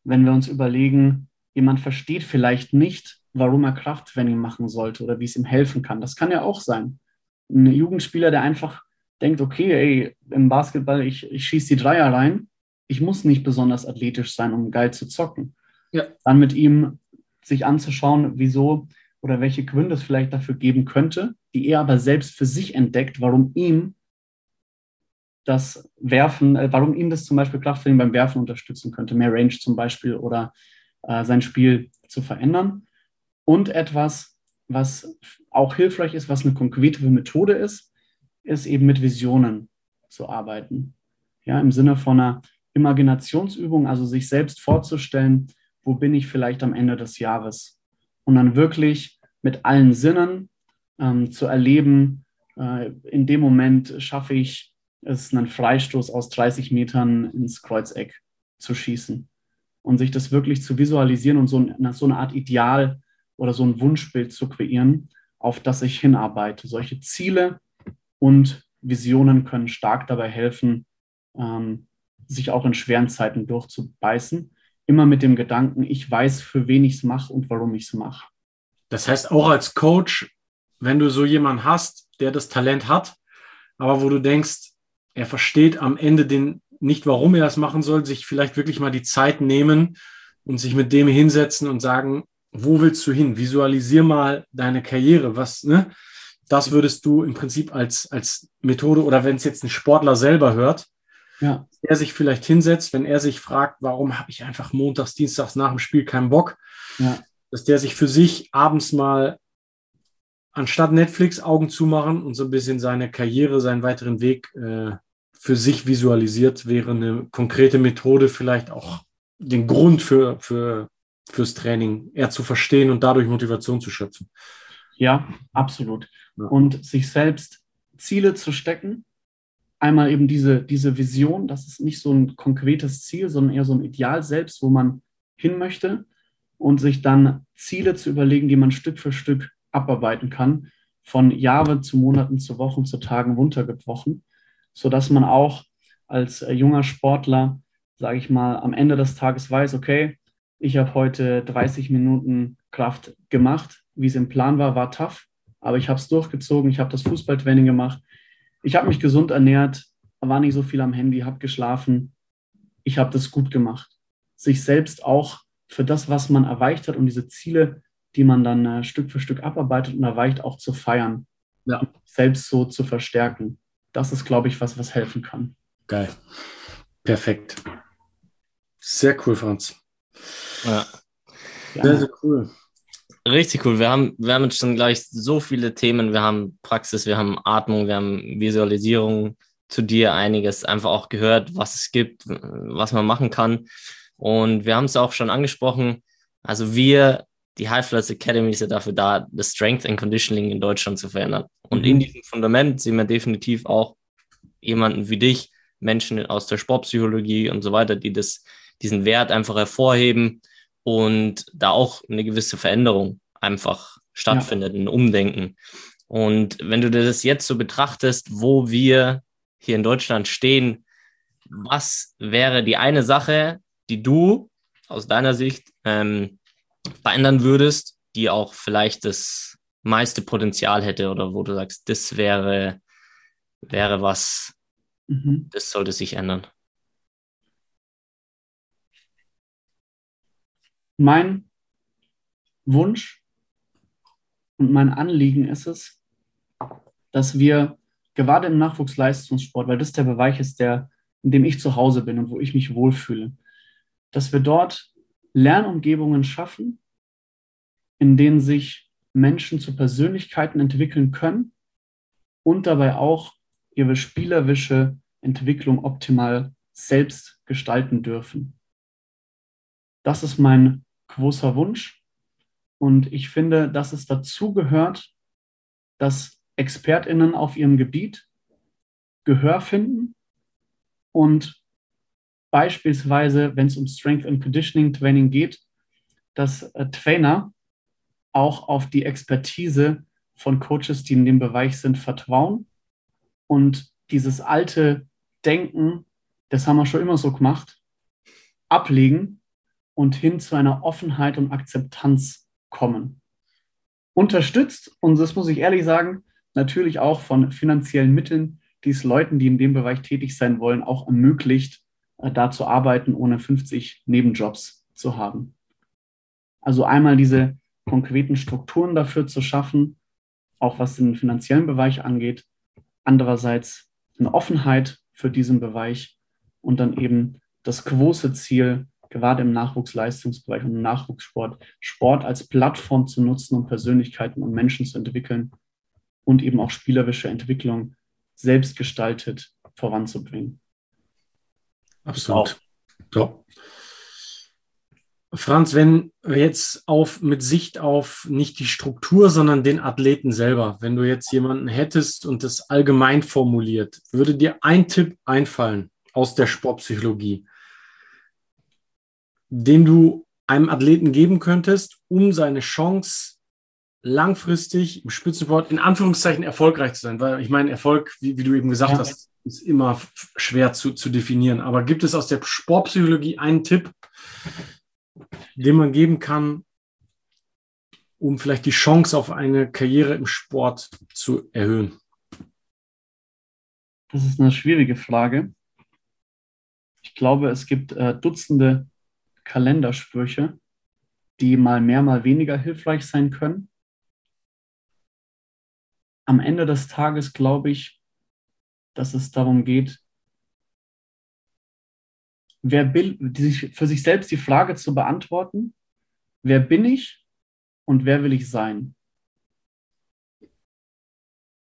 wenn wir uns überlegen, jemand versteht vielleicht nicht, warum er Krafttraining machen sollte oder wie es ihm helfen kann. Das kann ja auch sein. Ein Jugendspieler, der einfach denkt, okay, ey, im Basketball, ich, ich schieße die Dreier rein, ich muss nicht besonders athletisch sein, um geil zu zocken ja. dann mit ihm sich anzuschauen, wieso oder welche Gründe es vielleicht dafür geben könnte, die er aber selbst für sich entdeckt, warum ihm das Werfen, äh, warum ihm das zum Beispiel Krafttraining beim Werfen unterstützen könnte, mehr Range zum Beispiel oder äh, sein Spiel zu verändern. Und etwas, was auch hilfreich ist, was eine konkrete Methode ist, ist eben mit Visionen zu arbeiten. Ja, im Sinne von einer Imaginationsübung, also sich selbst vorzustellen, wo bin ich vielleicht am Ende des Jahres? Und dann wirklich mit allen Sinnen ähm, zu erleben, äh, in dem Moment schaffe ich es, einen Freistoß aus 30 Metern ins Kreuzeck zu schießen. Und sich das wirklich zu visualisieren und so, ein, so eine Art Ideal oder so ein Wunschbild zu kreieren, auf das ich hinarbeite. Solche Ziele und Visionen können stark dabei helfen, ähm, sich auch in schweren Zeiten durchzubeißen immer mit dem Gedanken, ich weiß, für wen ich es mache und warum ich es mache. Das heißt, auch als Coach, wenn du so jemanden hast, der das Talent hat, aber wo du denkst, er versteht am Ende den, nicht, warum er das machen soll, sich vielleicht wirklich mal die Zeit nehmen und sich mit dem hinsetzen und sagen, wo willst du hin? Visualisier mal deine Karriere. Was, ne? Das würdest du im Prinzip als, als Methode oder wenn es jetzt ein Sportler selber hört, ja. er sich vielleicht hinsetzt, wenn er sich fragt, warum habe ich einfach montags, dienstags nach dem Spiel keinen Bock, ja. dass der sich für sich abends mal anstatt Netflix Augen zumachen und so ein bisschen seine Karriere, seinen weiteren Weg äh, für sich visualisiert, wäre eine konkrete Methode vielleicht auch den Grund für, für, fürs Training eher zu verstehen und dadurch Motivation zu schöpfen. Ja, absolut. Ja. Und sich selbst Ziele zu stecken, einmal eben diese, diese Vision, das ist nicht so ein konkretes Ziel, sondern eher so ein Ideal selbst, wo man hin möchte und sich dann Ziele zu überlegen, die man Stück für Stück abarbeiten kann, von Jahre zu Monaten zu Wochen zu Tagen runtergebrochen, sodass man auch als äh, junger Sportler, sage ich mal, am Ende des Tages weiß, okay, ich habe heute 30 Minuten Kraft gemacht, wie es im Plan war, war tough, aber ich habe es durchgezogen, ich habe das Fußballtraining gemacht, ich habe mich gesund ernährt, war nicht so viel am Handy, habe geschlafen, ich habe das gut gemacht. Sich selbst auch für das, was man erreicht hat und diese Ziele, die man dann äh, Stück für Stück abarbeitet und erreicht, auch zu feiern. Ja. Selbst so zu verstärken. Das ist, glaube ich, was, was helfen kann. Geil. Perfekt. Sehr cool, Franz. Ja. Sehr, sehr cool. Richtig cool. Wir haben, wir haben jetzt schon gleich so viele Themen. Wir haben Praxis, wir haben Atmung, wir haben Visualisierung zu dir einiges einfach auch gehört, was es gibt, was man machen kann. Und wir haben es auch schon angesprochen. Also wir, die High Flights Academy ist ja dafür da, das Strength and Conditioning in Deutschland zu verändern. Und mhm. in diesem Fundament sehen wir definitiv auch jemanden wie dich, Menschen aus der Sportpsychologie und so weiter, die das, diesen Wert einfach hervorheben und da auch eine gewisse Veränderung einfach stattfindet, ja. ein Umdenken. Und wenn du das jetzt so betrachtest, wo wir hier in Deutschland stehen, was wäre die eine Sache, die du aus deiner Sicht ähm, verändern würdest, die auch vielleicht das meiste Potenzial hätte oder wo du sagst, das wäre, wäre was, mhm. das sollte sich ändern? Mein Wunsch und mein Anliegen ist es, dass wir gerade im Nachwuchsleistungssport, weil das der Bereich ist, der, in dem ich zu Hause bin und wo ich mich wohlfühle, dass wir dort Lernumgebungen schaffen, in denen sich Menschen zu Persönlichkeiten entwickeln können und dabei auch ihre spielerische Entwicklung optimal selbst gestalten dürfen. Das ist mein großer Wunsch. Und ich finde, dass es dazu gehört, dass ExpertInnen auf ihrem Gebiet Gehör finden und beispielsweise, wenn es um Strength and Conditioning Training geht, dass äh, Trainer auch auf die Expertise von Coaches, die in dem Bereich sind, vertrauen und dieses alte Denken, das haben wir schon immer so gemacht, ablegen und hin zu einer Offenheit und Akzeptanz kommen. Unterstützt, und das muss ich ehrlich sagen, natürlich auch von finanziellen Mitteln, die es Leuten, die in dem Bereich tätig sein wollen, auch ermöglicht, äh, da zu arbeiten, ohne 50 Nebenjobs zu haben. Also einmal diese konkreten Strukturen dafür zu schaffen, auch was den finanziellen Bereich angeht. Andererseits eine Offenheit für diesen Bereich und dann eben das große Ziel, gerade im Nachwuchsleistungsbereich und im Nachwuchssport, Sport als Plattform zu nutzen, um Persönlichkeiten und Menschen zu entwickeln und eben auch spielerische Entwicklung selbstgestaltet voranzubringen. Absolut. Top. Franz, wenn wir jetzt auf mit Sicht auf nicht die Struktur, sondern den Athleten selber, wenn du jetzt jemanden hättest und das allgemein formuliert, würde dir ein Tipp einfallen aus der Sportpsychologie, den du einem Athleten geben könntest, um seine Chance langfristig im Spitzensport in Anführungszeichen erfolgreich zu sein? Weil ich meine, Erfolg, wie, wie du eben gesagt ja. hast, ist immer schwer zu, zu definieren. Aber gibt es aus der Sportpsychologie einen Tipp, den man geben kann, um vielleicht die Chance auf eine Karriere im Sport zu erhöhen? Das ist eine schwierige Frage. Ich glaube, es gibt äh, Dutzende Kalendersprüche, die mal mehr, mal weniger hilfreich sein können. Am Ende des Tages glaube ich, dass es darum geht, wer bin, für sich selbst die Frage zu beantworten, wer bin ich und wer will ich sein?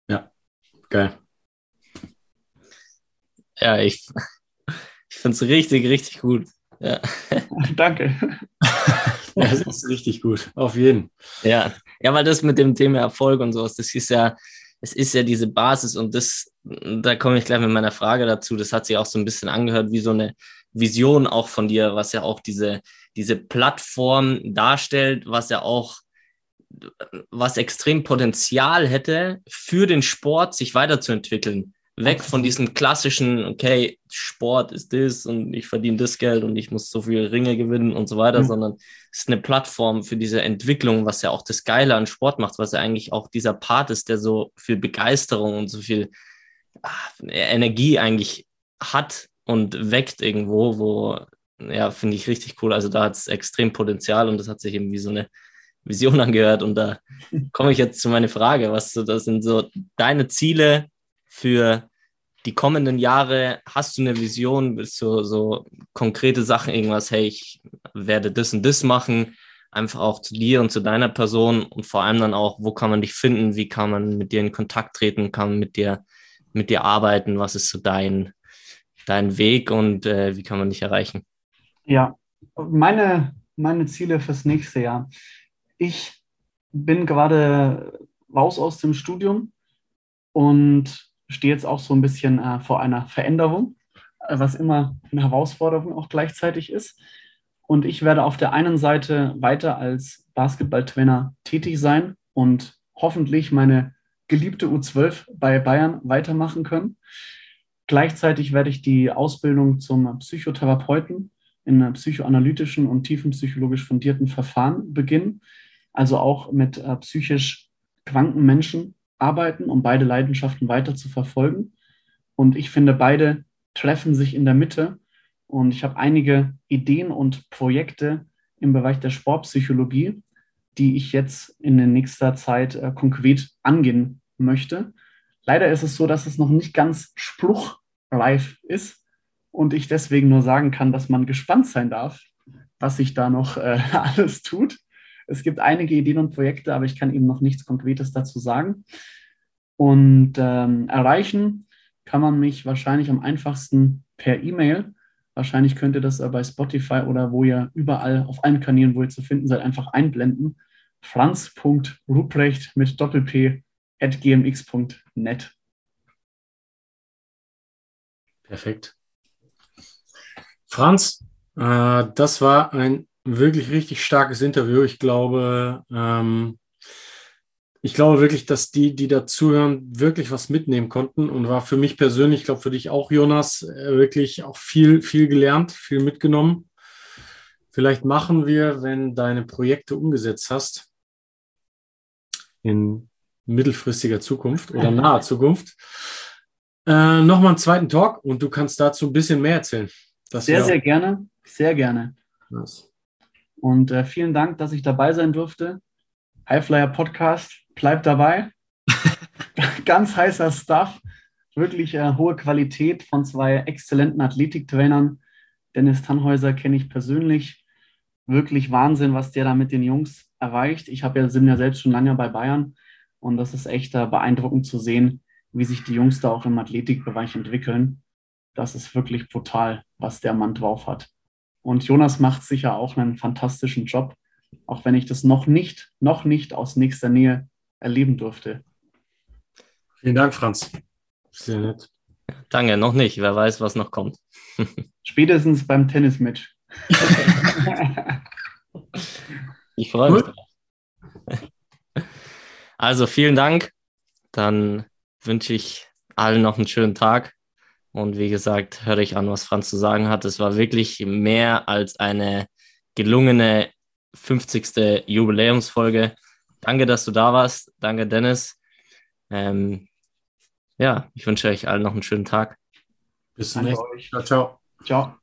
Ja, geil. Ja, ich, ich finde es richtig, richtig gut. Ja. Danke. ja, das ist richtig gut, auf jeden. Ja. ja, weil das mit dem Thema Erfolg und sowas, das ist ja, es ist ja diese Basis und das, da komme ich gleich mit meiner Frage dazu. Das hat sich auch so ein bisschen angehört wie so eine Vision auch von dir, was ja auch diese, diese Plattform darstellt, was ja auch was extrem Potenzial hätte für den Sport, sich weiterzuentwickeln. Weg von diesen klassischen, okay, Sport ist das und ich verdiene das Geld und ich muss so viele Ringe gewinnen und so weiter, mhm. sondern es ist eine Plattform für diese Entwicklung, was ja auch das Geile an Sport macht, was ja eigentlich auch dieser Part ist, der so viel Begeisterung und so viel ach, Energie eigentlich hat und weckt irgendwo, wo, ja, finde ich richtig cool. Also da hat es extrem Potenzial und das hat sich eben wie so eine Vision angehört. Und da komme ich jetzt zu meiner Frage, was so, das sind so deine Ziele für die kommenden Jahre? Hast du eine Vision? Willst du so konkrete Sachen, irgendwas, hey, ich werde das und das machen? Einfach auch zu dir und zu deiner Person und vor allem dann auch, wo kann man dich finden? Wie kann man mit dir in Kontakt treten? Kann man mit dir, mit dir arbeiten? Was ist so dein, dein Weg und äh, wie kann man dich erreichen? Ja, meine, meine Ziele fürs nächste Jahr. Ich bin gerade raus aus dem Studium und stehe jetzt auch so ein bisschen äh, vor einer Veränderung, äh, was immer eine Herausforderung auch gleichzeitig ist. Und ich werde auf der einen Seite weiter als Basketballtrainer tätig sein und hoffentlich meine geliebte U12 bei Bayern weitermachen können. Gleichzeitig werde ich die Ausbildung zum Psychotherapeuten in psychoanalytischen und tiefenpsychologisch fundierten Verfahren beginnen. Also auch mit äh, psychisch kranken Menschen arbeiten, um beide Leidenschaften weiter zu verfolgen. Und ich finde, beide treffen sich in der Mitte. Und ich habe einige Ideen und Projekte im Bereich der Sportpsychologie, die ich jetzt in nächster Zeit äh, konkret angehen möchte. Leider ist es so, dass es noch nicht ganz spruchreif ist und ich deswegen nur sagen kann, dass man gespannt sein darf, was sich da noch äh, alles tut. Es gibt einige Ideen und Projekte, aber ich kann eben noch nichts Konkretes dazu sagen. Und ähm, erreichen kann man mich wahrscheinlich am einfachsten per E-Mail. Wahrscheinlich könnt ihr das bei Spotify oder wo ihr überall auf allen Kanälen, wo ihr zu finden seid, einfach einblenden. franz.ruprecht mit Doppel-P at gmx.net. Perfekt. Franz, äh, das war ein wirklich richtig starkes Interview. Ich glaube, ähm, ich glaube wirklich, dass die, die da zuhören, wirklich was mitnehmen konnten und war für mich persönlich, ich glaube für dich auch, Jonas, äh, wirklich auch viel, viel gelernt, viel mitgenommen. Vielleicht machen wir, wenn deine Projekte umgesetzt hast, in mittelfristiger Zukunft oder naher Zukunft, äh, nochmal einen zweiten Talk und du kannst dazu ein bisschen mehr erzählen. Das sehr, sehr gerne, sehr gerne. Nice. Und äh, vielen Dank, dass ich dabei sein durfte. Highflyer Podcast, bleibt dabei. Ganz heißer Stuff. Wirklich äh, hohe Qualität von zwei exzellenten Athletiktrainern. Dennis Tannhäuser kenne ich persönlich. Wirklich Wahnsinn, was der da mit den Jungs erreicht. Ich habe ja, sind ja selbst schon lange bei Bayern und das ist echt äh, beeindruckend zu sehen, wie sich die Jungs da auch im Athletikbereich entwickeln. Das ist wirklich brutal, was der Mann drauf hat. Und Jonas macht sicher auch einen fantastischen Job, auch wenn ich das noch nicht, noch nicht aus nächster Nähe erleben durfte. Vielen Dank, Franz. Sehr nett. Danke, noch nicht. Wer weiß, was noch kommt. Spätestens beim Tennismatch. ich freue mich. Also vielen Dank. Dann wünsche ich allen noch einen schönen Tag. Und wie gesagt, höre ich an, was Franz zu sagen hat. Es war wirklich mehr als eine gelungene 50. Jubiläumsfolge. Danke, dass du da warst. Danke, Dennis. Ähm, ja, ich wünsche euch allen noch einen schönen Tag. Bis zum nächsten Mal. Ciao, ciao. Ciao.